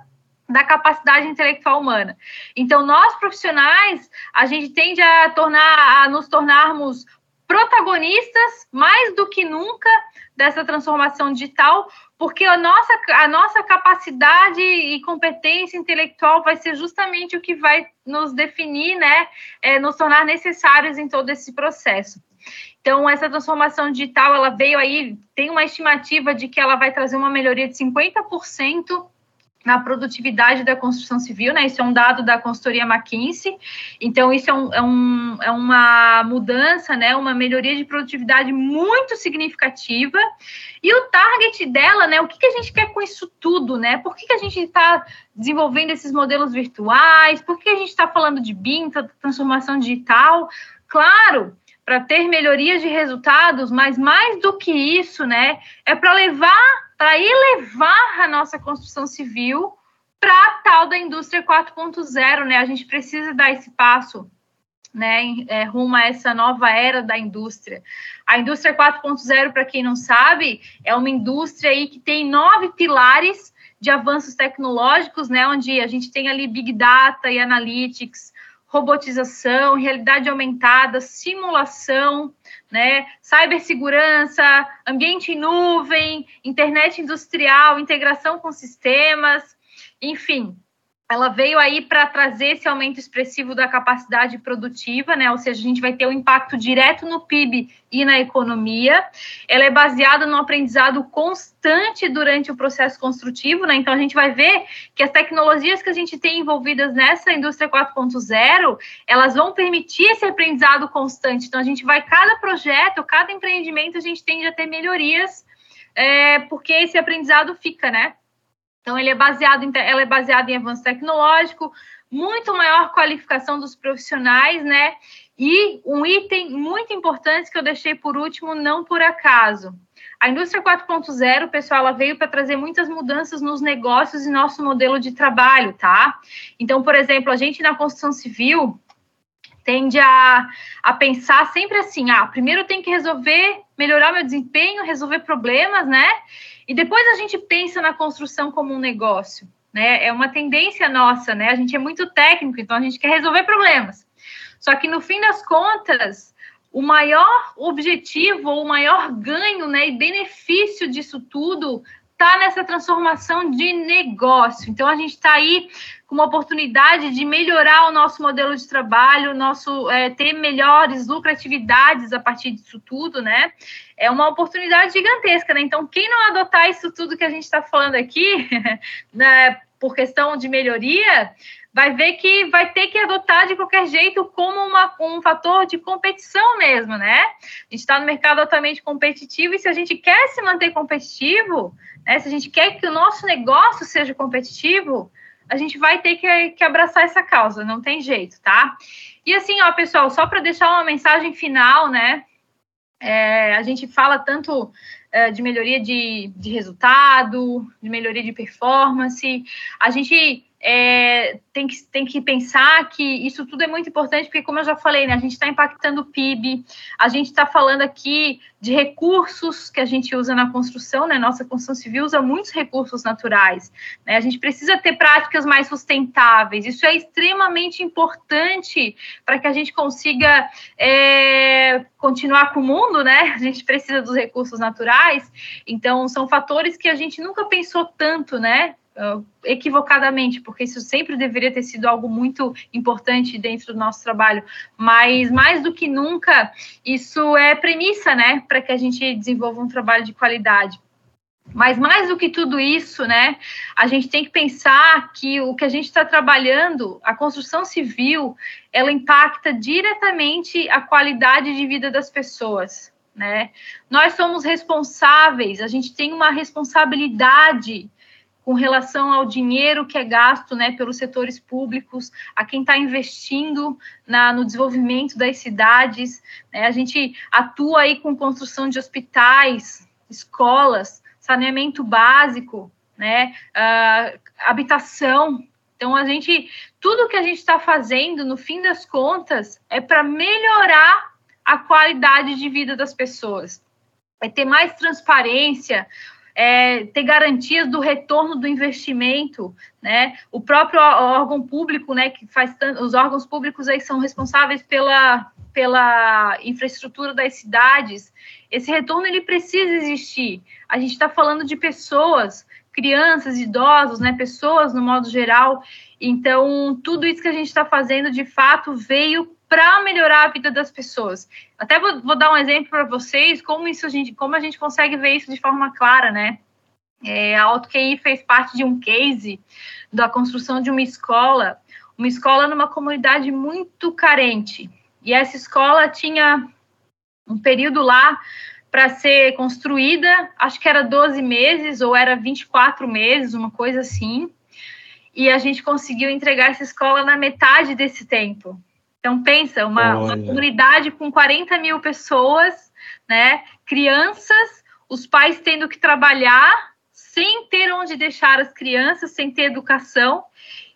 da capacidade intelectual humana. Então, nós profissionais, a gente tende a tornar a nos tornarmos protagonistas mais do que nunca dessa transformação digital, porque a nossa, a nossa capacidade e competência intelectual vai ser justamente o que vai nos definir, né, é, nos tornar necessários em todo esse processo. Então, essa transformação digital, ela veio aí, tem uma estimativa de que ela vai trazer uma melhoria de 50% na produtividade da construção civil, né? Isso é um dado da consultoria McKinsey. Então, isso é, um, é, um, é uma mudança, né? Uma melhoria de produtividade muito significativa. E o target dela, né? O que, que a gente quer com isso tudo, né? Por que, que a gente está desenvolvendo esses modelos virtuais? Por que a gente está falando de BIM, transformação digital? Claro, para ter melhorias de resultados, mas mais do que isso, né? É para levar para elevar a nossa construção civil para a tal da indústria 4.0, né? A gente precisa dar esse passo, né, é, rumo a essa nova era da indústria. A indústria 4.0, para quem não sabe, é uma indústria aí que tem nove pilares de avanços tecnológicos, né, onde a gente tem ali Big Data e Analytics, robotização, realidade aumentada, simulação, né, cibersegurança, ambiente em nuvem, internet industrial, integração com sistemas, enfim, ela veio aí para trazer esse aumento expressivo da capacidade produtiva, né? Ou seja, a gente vai ter um impacto direto no PIB e na economia. Ela é baseada no aprendizado constante durante o processo construtivo, né? Então a gente vai ver que as tecnologias que a gente tem envolvidas nessa indústria 4.0, elas vão permitir esse aprendizado constante. Então a gente vai cada projeto, cada empreendimento, a gente tende a ter melhorias, é, porque esse aprendizado fica, né? Então, ele é baseado em, ela é baseada em avanço tecnológico, muito maior qualificação dos profissionais, né? E um item muito importante que eu deixei por último, não por acaso. A indústria 4.0, pessoal, ela veio para trazer muitas mudanças nos negócios e nosso modelo de trabalho, tá? Então, por exemplo, a gente na construção civil tende a, a pensar sempre assim: ah, primeiro tem que resolver, melhorar meu desempenho, resolver problemas, né? E depois a gente pensa na construção como um negócio, né? É uma tendência nossa, né? A gente é muito técnico, então a gente quer resolver problemas. Só que no fim das contas, o maior objetivo, o maior ganho, né, e benefício disso tudo está nessa transformação de negócio. Então a gente está aí com uma oportunidade de melhorar o nosso modelo de trabalho, nosso é, ter melhores lucratividades a partir disso tudo, né? É uma oportunidade gigantesca, né? Então, quem não adotar isso tudo que a gente está falando aqui, <laughs> né, por questão de melhoria, vai ver que vai ter que adotar de qualquer jeito como uma, um fator de competição mesmo, né? A gente está no mercado altamente competitivo e se a gente quer se manter competitivo, né, se a gente quer que o nosso negócio seja competitivo, a gente vai ter que, que abraçar essa causa, não tem jeito, tá? E assim, ó, pessoal, só para deixar uma mensagem final, né? É, a gente fala tanto é, de melhoria de, de resultado, de melhoria de performance. A gente é, tem, que, tem que pensar que isso tudo é muito importante, porque, como eu já falei, né, a gente está impactando o PIB, a gente está falando aqui de recursos que a gente usa na construção, né? Nossa construção civil usa muitos recursos naturais. Né? A gente precisa ter práticas mais sustentáveis. Isso é extremamente importante para que a gente consiga é, continuar com o mundo, né? A gente precisa dos recursos naturais. Então, são fatores que a gente nunca pensou tanto, né? Uh, equivocadamente, porque isso sempre deveria ter sido algo muito importante dentro do nosso trabalho, mas mais do que nunca, isso é premissa, né, para que a gente desenvolva um trabalho de qualidade. Mas mais do que tudo isso, né, a gente tem que pensar que o que a gente está trabalhando, a construção civil, ela impacta diretamente a qualidade de vida das pessoas, né? Nós somos responsáveis, a gente tem uma responsabilidade com relação ao dinheiro que é gasto né, pelos setores públicos, a quem está investindo na, no desenvolvimento das cidades. Né? A gente atua aí com construção de hospitais, escolas, saneamento básico, né? Uh, habitação. Então, a gente, tudo que a gente está fazendo, no fim das contas, é para melhorar a qualidade de vida das pessoas. É ter mais transparência, é, ter garantias do retorno do investimento, né? O próprio órgão público, né, que faz os órgãos públicos aí são responsáveis pela pela infraestrutura das cidades, esse retorno ele precisa existir. A gente está falando de pessoas, crianças, idosos, né, pessoas no modo geral. Então, tudo isso que a gente está fazendo, de fato, veio para melhorar a vida das pessoas. Até vou, vou dar um exemplo para vocês como isso a gente, como a gente consegue ver isso de forma clara, né? É, a AutoQI fez parte de um case da construção de uma escola, uma escola numa comunidade muito carente. E essa escola tinha um período lá para ser construída, acho que era 12 meses ou era 24 meses, uma coisa assim. E a gente conseguiu entregar essa escola na metade desse tempo. Então, pensa, uma, uma comunidade com 40 mil pessoas, né? Crianças, os pais tendo que trabalhar sem ter onde deixar as crianças, sem ter educação.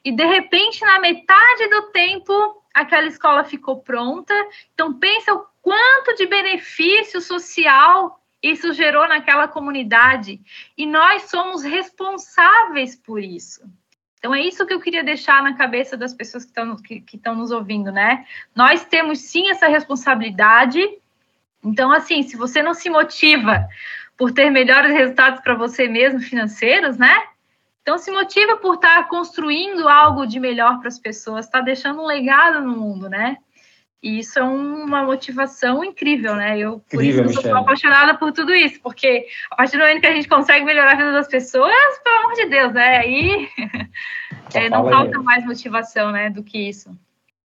E, de repente, na metade do tempo, aquela escola ficou pronta. Então, pensa o quanto de benefício social isso gerou naquela comunidade. E nós somos responsáveis por isso. Então, é isso que eu queria deixar na cabeça das pessoas que estão que, que nos ouvindo, né? Nós temos sim essa responsabilidade. Então, assim, se você não se motiva por ter melhores resultados para você mesmo financeiros, né? Então, se motiva por estar construindo algo de melhor para as pessoas, está deixando um legado no mundo, né? E isso é uma motivação incrível, né? Eu, por incrível, isso, eu sou apaixonada por tudo isso, porque a partir do momento que a gente consegue melhorar a vida das pessoas, pelo amor de Deus, né? Aí é, não falta aí. mais motivação, né, do que isso.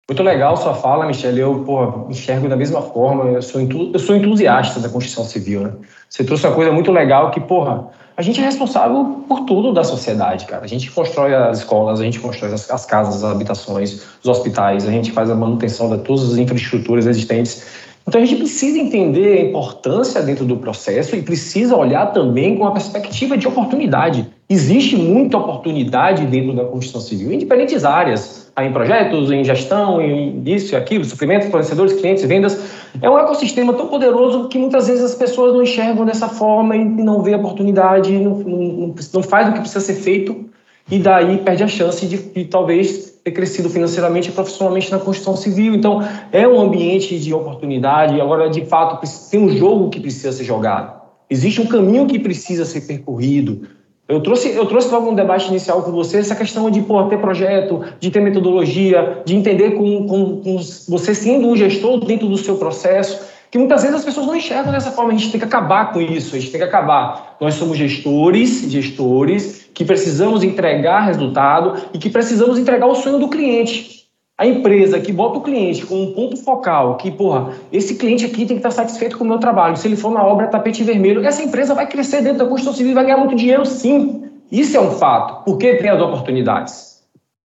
Muito legal sua fala, Michelle. Eu, porra, enxergo da mesma forma. Eu sou, eu sou entusiasta da construção civil, né? Você trouxe uma coisa muito legal que, porra, a gente é responsável por tudo da sociedade, cara. A gente constrói as escolas, a gente constrói as, as casas, as habitações, os hospitais, a gente faz a manutenção de todas as infraestruturas existentes. Então a gente precisa entender a importância dentro do processo e precisa olhar também com a perspectiva de oportunidade. Existe muita oportunidade dentro da construção civil, em diferentes áreas, em projetos, em gestão, em isso e aquilo, suprimentos, fornecedores, clientes, vendas. É um ecossistema tão poderoso que muitas vezes as pessoas não enxergam dessa forma e não vê oportunidade, não, não, não faz o que precisa ser feito e daí perde a chance de, de talvez ter crescido financeiramente e profissionalmente na construção civil. Então, é um ambiente de oportunidade. Agora, de fato, tem um jogo que precisa ser jogado. Existe um caminho que precisa ser percorrido. Eu trouxe, eu trouxe logo um debate inicial com você essa questão de pô, ter projeto, de ter metodologia, de entender com, com, com você sendo um gestor dentro do seu processo, que muitas vezes as pessoas não enxergam dessa forma. A gente tem que acabar com isso, a gente tem que acabar. Nós somos gestores, gestores, que precisamos entregar resultado e que precisamos entregar o sonho do cliente. A empresa que bota o cliente como um ponto focal, que, porra, esse cliente aqui tem que estar satisfeito com o meu trabalho. Se ele for na obra tapete vermelho, essa empresa vai crescer dentro da construção civil e vai ganhar muito dinheiro, sim. Isso é um fato, porque tem as oportunidades.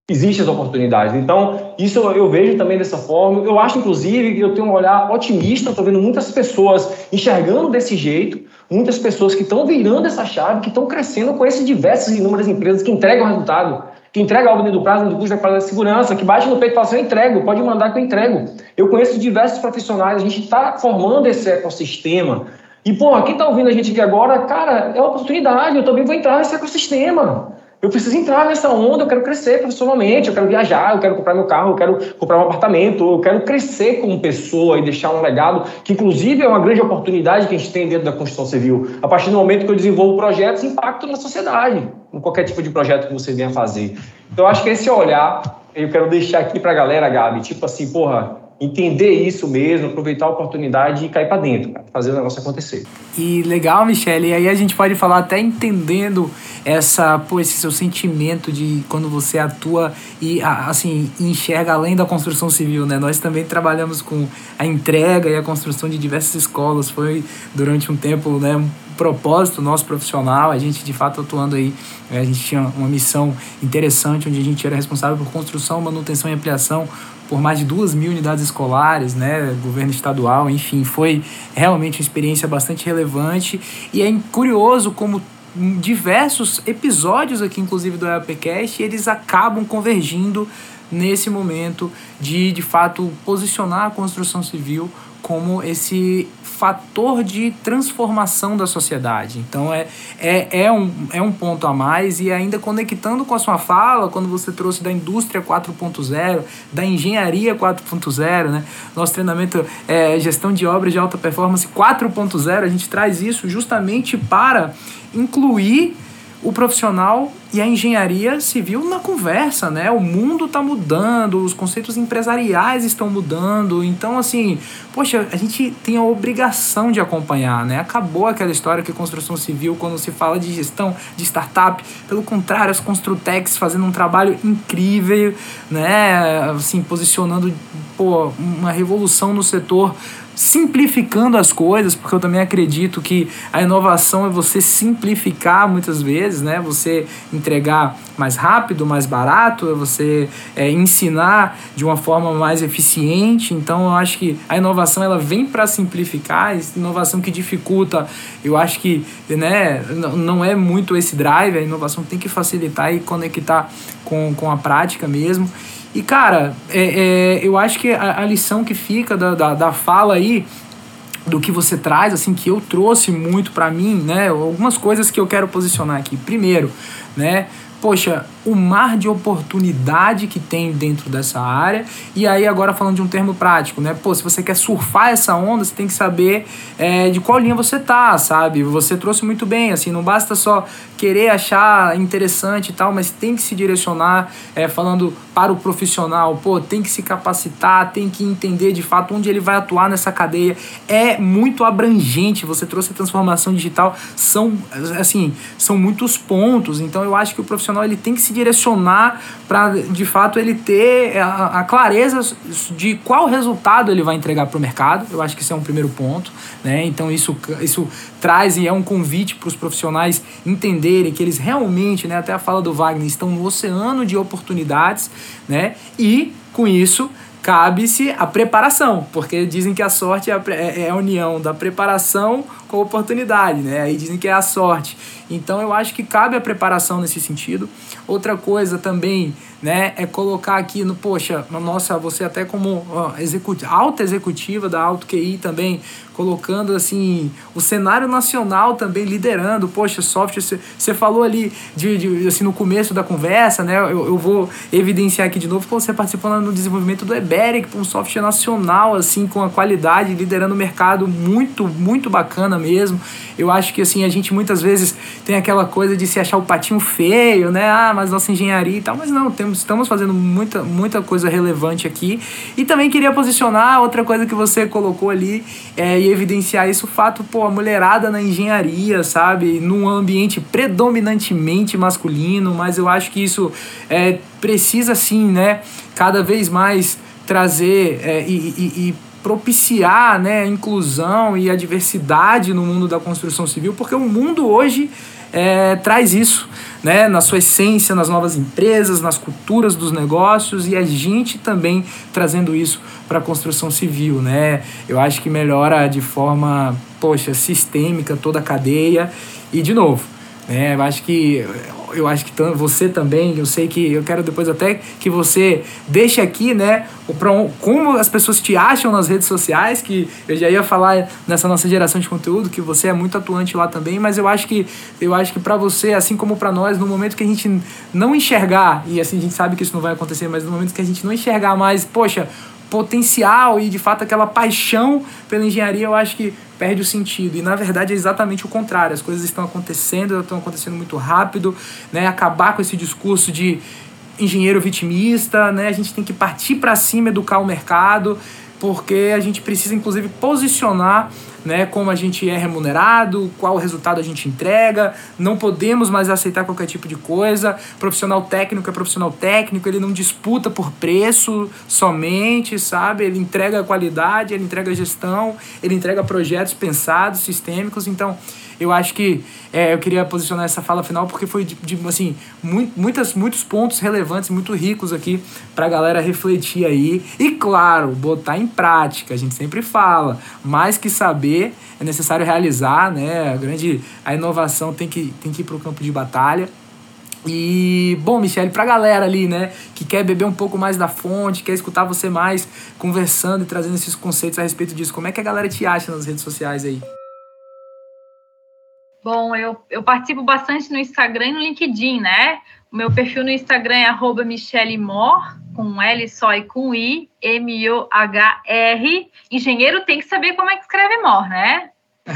Existem as oportunidades. Então, isso eu vejo também dessa forma. Eu acho, inclusive, que eu tenho um olhar otimista. Estou vendo muitas pessoas enxergando desse jeito, muitas pessoas que estão virando essa chave, que estão crescendo com esses diversas e inúmeras empresas que entregam resultado que entrega a ordem do prazo, do custo da qualidade de segurança, que bate no peito e fala assim, eu entrego, pode mandar que eu entrego. Eu conheço diversos profissionais, a gente está formando esse ecossistema. E, pô, quem está ouvindo a gente aqui agora, cara, é uma oportunidade, eu também vou entrar nesse ecossistema. Eu preciso entrar nessa onda, eu quero crescer profissionalmente, eu quero viajar, eu quero comprar meu carro, eu quero comprar um apartamento, eu quero crescer como pessoa e deixar um legado, que inclusive é uma grande oportunidade que a gente tem dentro da construção civil. A partir do momento que eu desenvolvo projetos, impacto na sociedade, em qualquer tipo de projeto que você venha fazer. Então, acho que esse olhar, eu quero deixar aqui para a galera, Gabi, tipo assim, porra, entender isso mesmo, aproveitar a oportunidade e cair para dentro, cara, fazer o negócio acontecer. E legal, Michele, e aí a gente pode falar até entendendo essa, pô, esse seu sentimento de quando você atua e assim, enxerga além da construção civil, né? Nós também trabalhamos com a entrega e a construção de diversas escolas, foi durante um tempo, né, um propósito nosso profissional, a gente de fato atuando aí, a gente tinha uma missão interessante onde a gente era responsável por construção, manutenção e ampliação por mais de duas mil unidades escolares, né, governo estadual, enfim, foi realmente uma experiência bastante relevante. E é curioso como diversos episódios aqui, inclusive do EAPcast, eles acabam convergindo nesse momento de, de fato, posicionar a construção civil como esse fator de transformação da sociedade. Então é, é, é, um, é um ponto a mais e ainda conectando com a sua fala, quando você trouxe da indústria 4.0, da engenharia 4.0, né? Nosso treinamento é gestão de obras de alta performance 4.0, a gente traz isso justamente para incluir o profissional e a engenharia civil na conversa, né? O mundo está mudando, os conceitos empresariais estão mudando. Então, assim, poxa, a gente tem a obrigação de acompanhar, né? Acabou aquela história que construção civil, quando se fala de gestão de startup, pelo contrário, as Construtex fazendo um trabalho incrível, né? Assim, posicionando, pô, uma revolução no setor simplificando as coisas, porque eu também acredito que a inovação é você simplificar muitas vezes, né? Você entregar mais rápido, mais barato, é você é, ensinar de uma forma mais eficiente. Então, eu acho que a inovação ela vem para simplificar, inovação que dificulta, eu acho que né, não é muito esse drive, a inovação tem que facilitar e conectar com, com a prática mesmo. E, cara, é, é, eu acho que a, a lição que fica da, da, da, fala aí, do que você traz, assim, que eu trouxe muito para mim, né? Algumas coisas que eu quero posicionar aqui. Primeiro, né? Poxa, o mar de oportunidade que tem dentro dessa área. E aí, agora falando de um termo prático, né? Pô, se você quer surfar essa onda, você tem que saber é, de qual linha você tá, sabe? Você trouxe muito bem, assim, não basta só querer achar interessante e tal, mas tem que se direcionar, é, falando para o profissional, pô, tem que se capacitar, tem que entender de fato onde ele vai atuar nessa cadeia. É muito abrangente, você trouxe a transformação digital, são, assim, são muitos pontos, então eu acho que o profissional ele tem que se se direcionar para, de fato, ele ter a, a, clareza de qual resultado ele vai entregar para o mercado. Eu acho que isso é um primeiro ponto. Né? Então, isso, isso traz e é um convite para os profissionais entenderem que eles realmente, né, até a fala do Wagner, estão no oceano de oportunidades né? e, com isso, cabe-se a preparação, porque dizem que a sorte é a, é, é a união da preparação com a oportunidade, né? Aí dizem que é a sorte. Então eu acho que cabe a preparação nesse sentido. Outra coisa também, né, é colocar aqui no, poxa, nossa, você até como ó, executiva, alta executiva da Auto QI também, colocando assim o cenário nacional também liderando. Poxa, software, você falou ali de, de, assim no começo da conversa, né? Eu, eu vou evidenciar aqui de novo que você participou no desenvolvimento do Eberic, um software nacional assim com a qualidade, liderando o mercado muito muito bacana mesmo. Eu acho que assim a gente muitas vezes tem aquela coisa de se achar o patinho feio, né? Ah, mas nossa engenharia e tal, mas não, temos, estamos fazendo muita, muita coisa relevante aqui. E também queria posicionar outra coisa que você colocou ali é, e evidenciar isso, o fato, pô, a mulherada na engenharia, sabe? Num ambiente predominantemente masculino, mas eu acho que isso é, precisa sim, né? Cada vez mais trazer é, e, e, e propiciar né, a inclusão e a diversidade no mundo da construção civil, porque o mundo hoje é, traz isso né, na sua essência, nas novas empresas, nas culturas dos negócios e a gente também trazendo isso para a construção civil. Né? Eu acho que melhora de forma, poxa, sistêmica toda a cadeia e, de novo, né, eu acho que eu acho que você também, eu sei que eu quero depois até que você deixe aqui, né, como as pessoas te acham nas redes sociais, que eu já ia falar nessa nossa geração de conteúdo que você é muito atuante lá também, mas eu acho que eu acho que para você, assim como para nós, no momento que a gente não enxergar, e assim a gente sabe que isso não vai acontecer, mas no momento que a gente não enxergar mais, poxa, potencial e de fato aquela paixão pela engenharia, eu acho que perde o sentido. E na verdade é exatamente o contrário. As coisas estão acontecendo, estão acontecendo muito rápido, né? Acabar com esse discurso de engenheiro vitimista, né? A gente tem que partir para cima, educar o mercado, porque a gente precisa inclusive posicionar né, como a gente é remunerado, qual resultado a gente entrega, não podemos mais aceitar qualquer tipo de coisa. Profissional técnico é profissional técnico, ele não disputa por preço somente, sabe? Ele entrega qualidade, ele entrega gestão, ele entrega projetos pensados, sistêmicos. Então, eu acho que é, eu queria posicionar essa fala final porque foi de, de assim, muito, muitas, muitos pontos relevantes, muito ricos aqui para a galera refletir aí. E claro, botar em prática. A gente sempre fala, mais que saber, é necessário realizar, né? A grande a inovação tem que, tem que ir para o campo de batalha. E, bom, Michele, pra galera ali, né, que quer beber um pouco mais da fonte, quer escutar você mais conversando e trazendo esses conceitos a respeito disso, como é que a galera te acha nas redes sociais aí? Bom, eu, eu participo bastante no Instagram e no LinkedIn, né? O meu perfil no Instagram é arroba Michele Mor, com L só e com I, M-O-H-R. Engenheiro tem que saber como é que escreve Mor, né?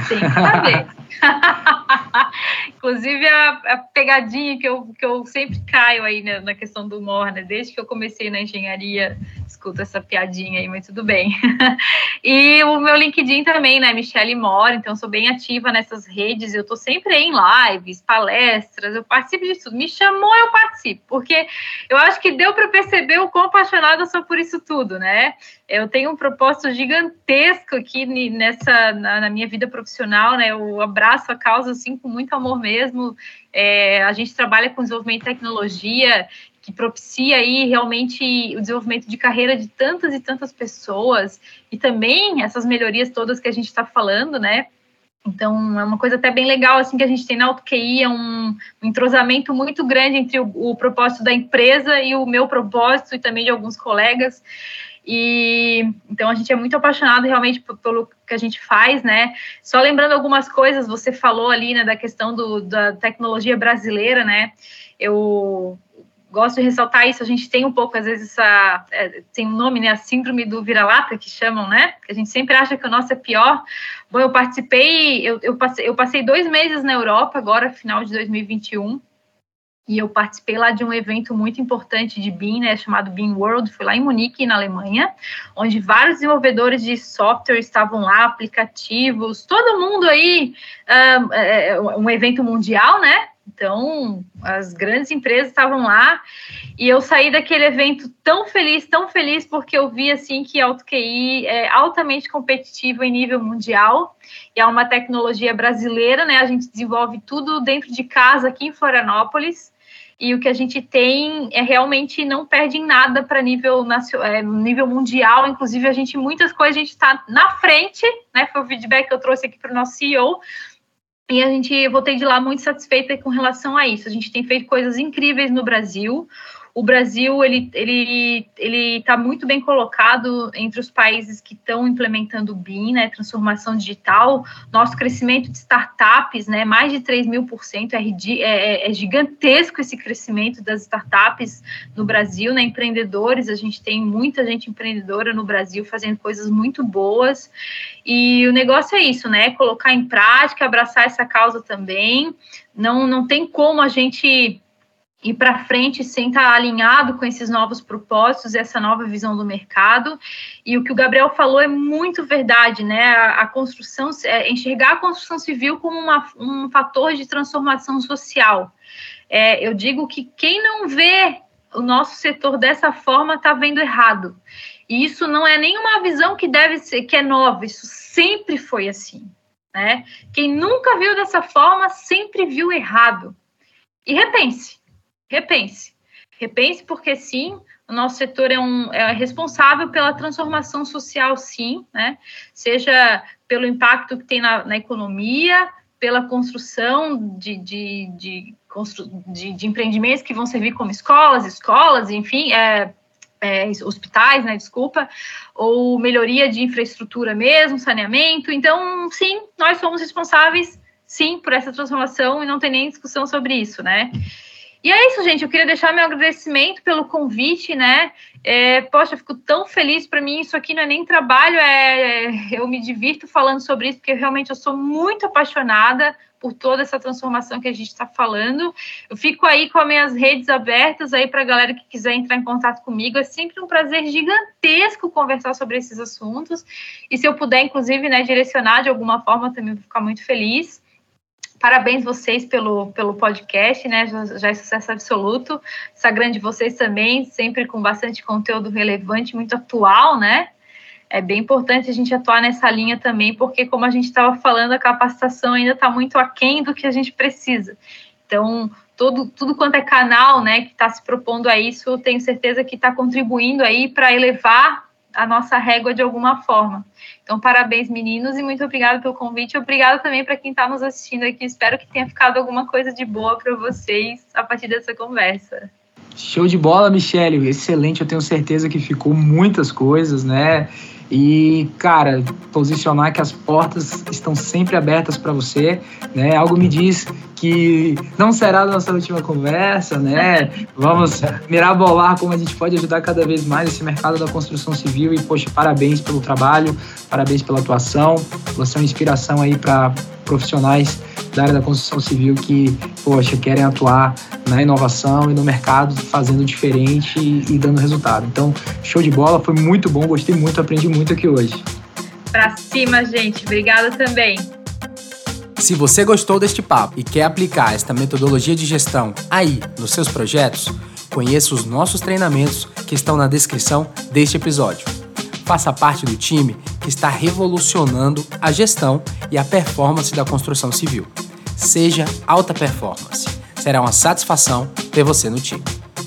Tem que saber. <laughs> <laughs> Inclusive, a, a, pegadinha que eu, que eu sempre caio aí na, na questão do humor, né? Desde que eu comecei na engenharia, escuto essa piadinha aí, mas tudo bem. <laughs> e o meu LinkedIn também, né? Michelle Mora, então sou bem ativa nessas redes, eu tô sempre em lives, palestras, eu participo de tudo. Me chamou, eu participo, porque eu acho que deu para perceber o quão apaixonada eu sou por isso tudo, né? Eu tenho um propósito gigantesco aqui nessa na, na minha vida profissional, né? Eu abraço a causa assim com muito amor mesmo. É, a gente trabalha com desenvolvimento de tecnologia que propicia aí realmente o desenvolvimento de carreira de tantas e tantas pessoas e também essas melhorias todas que a gente está falando, né? Então, é uma coisa até bem legal, assim, que a gente tem na AutoQI, é um, um entrosamento muito grande entre o, o, propósito da empresa e o meu propósito e também de alguns colegas. E então a gente é muito apaixonado realmente pelo que a gente faz, né? Só lembrando algumas coisas, você falou ali, né, da questão do, da tecnologia brasileira, né? Eu gosto de ressaltar isso, a gente tem um pouco, às vezes, essa, é, tem um nome, né, a síndrome do vira-lata, que chamam, né, que a gente sempre acha que o nosso é pior. Bom, eu participei, eu, eu, passei, eu passei dois meses na Europa, agora, final de 2021, e eu participei lá de um evento muito importante de BIM, né, chamado BIM World, foi lá em Munique, na Alemanha, onde vários desenvolvedores de software estavam lá, aplicativos, todo mundo aí, um, um evento mundial, né, então, as grandes empresas estavam lá. E eu saí daquele evento tão feliz, tão feliz, porque eu vi assim que a AutoQI é altamente competitiva em nível mundial. E é uma tecnologia brasileira, né? A gente desenvolve tudo dentro de casa aqui em Florianópolis e o que a gente tem é realmente não perde em nada para nível é, nível mundial. Inclusive, a gente, muitas coisas, a gente está na frente, né? Foi o feedback que eu trouxe aqui para o nosso CEO. E a gente voltei de lá muito satisfeita com relação a isso. A gente tem feito coisas incríveis no Brasil o Brasil ele ele ele está muito bem colocado entre os países que estão implementando o BIM, né, transformação digital. Nosso crescimento de startups, né, mais de 3 mil por cento, é, é, é, gigantesco esse crescimento das startups no Brasil, né, empreendedores, a gente tem muita gente empreendedora no Brasil fazendo coisas muito boas, e o negócio é isso, né, colocar em prática, abraçar essa causa também, não, não tem como a gente ir para frente sem estar alinhado com esses novos propósitos, essa nova visão do mercado. E o que o Gabriel falou é muito verdade, né? A, a construção, é, enxergar a construção civil como uma, um fator de transformação social. É, eu digo que quem não vê o nosso setor dessa forma está vendo errado. E isso não é nenhuma visão que deve ser, que é nova, isso sempre foi assim. Né? Quem nunca viu dessa forma sempre viu errado. E repense, repense. Repense porque sim, o nosso setor é, um, é responsável pela transformação social, sim, né? Seja pelo impacto que tem na, na economia, pela construção de, de, de, de, de, empreendimentos que vão servir como escolas, escolas, enfim, é, é, hospitais, né, desculpa, ou melhoria de infraestrutura mesmo, saneamento. Então, sim, nós somos responsáveis, sim, por essa transformação e não tem nem discussão sobre isso, né? E é isso, gente. Eu queria deixar meu agradecimento pelo convite, né? É, poxa, eu fico tão feliz para mim. Isso aqui não é nem trabalho, é, é, eu me divirto falando sobre isso, porque realmente eu sou muito apaixonada por toda essa transformação que a gente está falando. Eu fico aí com as minhas redes abertas aí para a galera que quiser entrar em contato comigo. É sempre um prazer gigantesco conversar sobre esses assuntos. E se eu puder, inclusive, né, direcionar de alguma forma, também vou ficar muito feliz. Parabéns vocês pelo, pelo podcast, né? Já, já, é sucesso absoluto. Instagram de vocês também, sempre com bastante conteúdo relevante, muito atual, né? É bem importante a gente atuar nessa linha também, porque, como a gente estava falando, a capacitação ainda está muito aquém do que a gente precisa. Então, todo, tudo quanto é canal, né, que está se propondo a isso, tenho certeza que está contribuindo aí para elevar a nossa régua de alguma forma. Então, parabéns, meninos, e muito obrigado pelo convite. Obrigado também para quem está nos assistindo aqui. Espero que tenha ficado alguma coisa de boa para vocês a partir dessa conversa. Show de bola, Michele. Excelente. Eu tenho certeza que ficou muitas coisas, né? E, cara, posicionar que as portas estão sempre abertas para você, né? Algo me diz que não será a nossa última conversa, né? Vamos mirabolar como a gente pode ajudar cada vez mais esse mercado da construção civil e, poxa, parabéns pelo trabalho, parabéns pela atuação. Você é uma inspiração aí para profissionais da área da construção civil que, poxa, querem atuar na inovação e no mercado fazendo diferente e, dando resultado. Então, show de bola, foi muito bom, gostei muito, aprendi muito aqui hoje. Pra cima, gente. Obrigada também. Se você gostou deste papo e quer aplicar esta metodologia de gestão aí nos seus projetos, conheça os nossos treinamentos que estão na descrição deste episódio. Faça parte do time que está revolucionando a gestão e a performance da construção civil. Seja alta performance. Será uma satisfação ter você no time.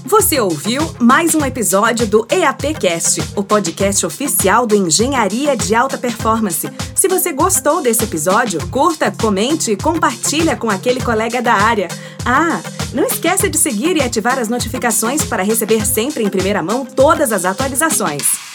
Você ouviu mais um episódio do EAPcast, o podcast oficial do Engenharia de Alta Performance. Se você gostou desse episódio, curta, comente e compartilha com aquele colega da área. Ah, não esqueça de seguir e ativar as notificações para receber sempre em primeira mão todas as atualizações.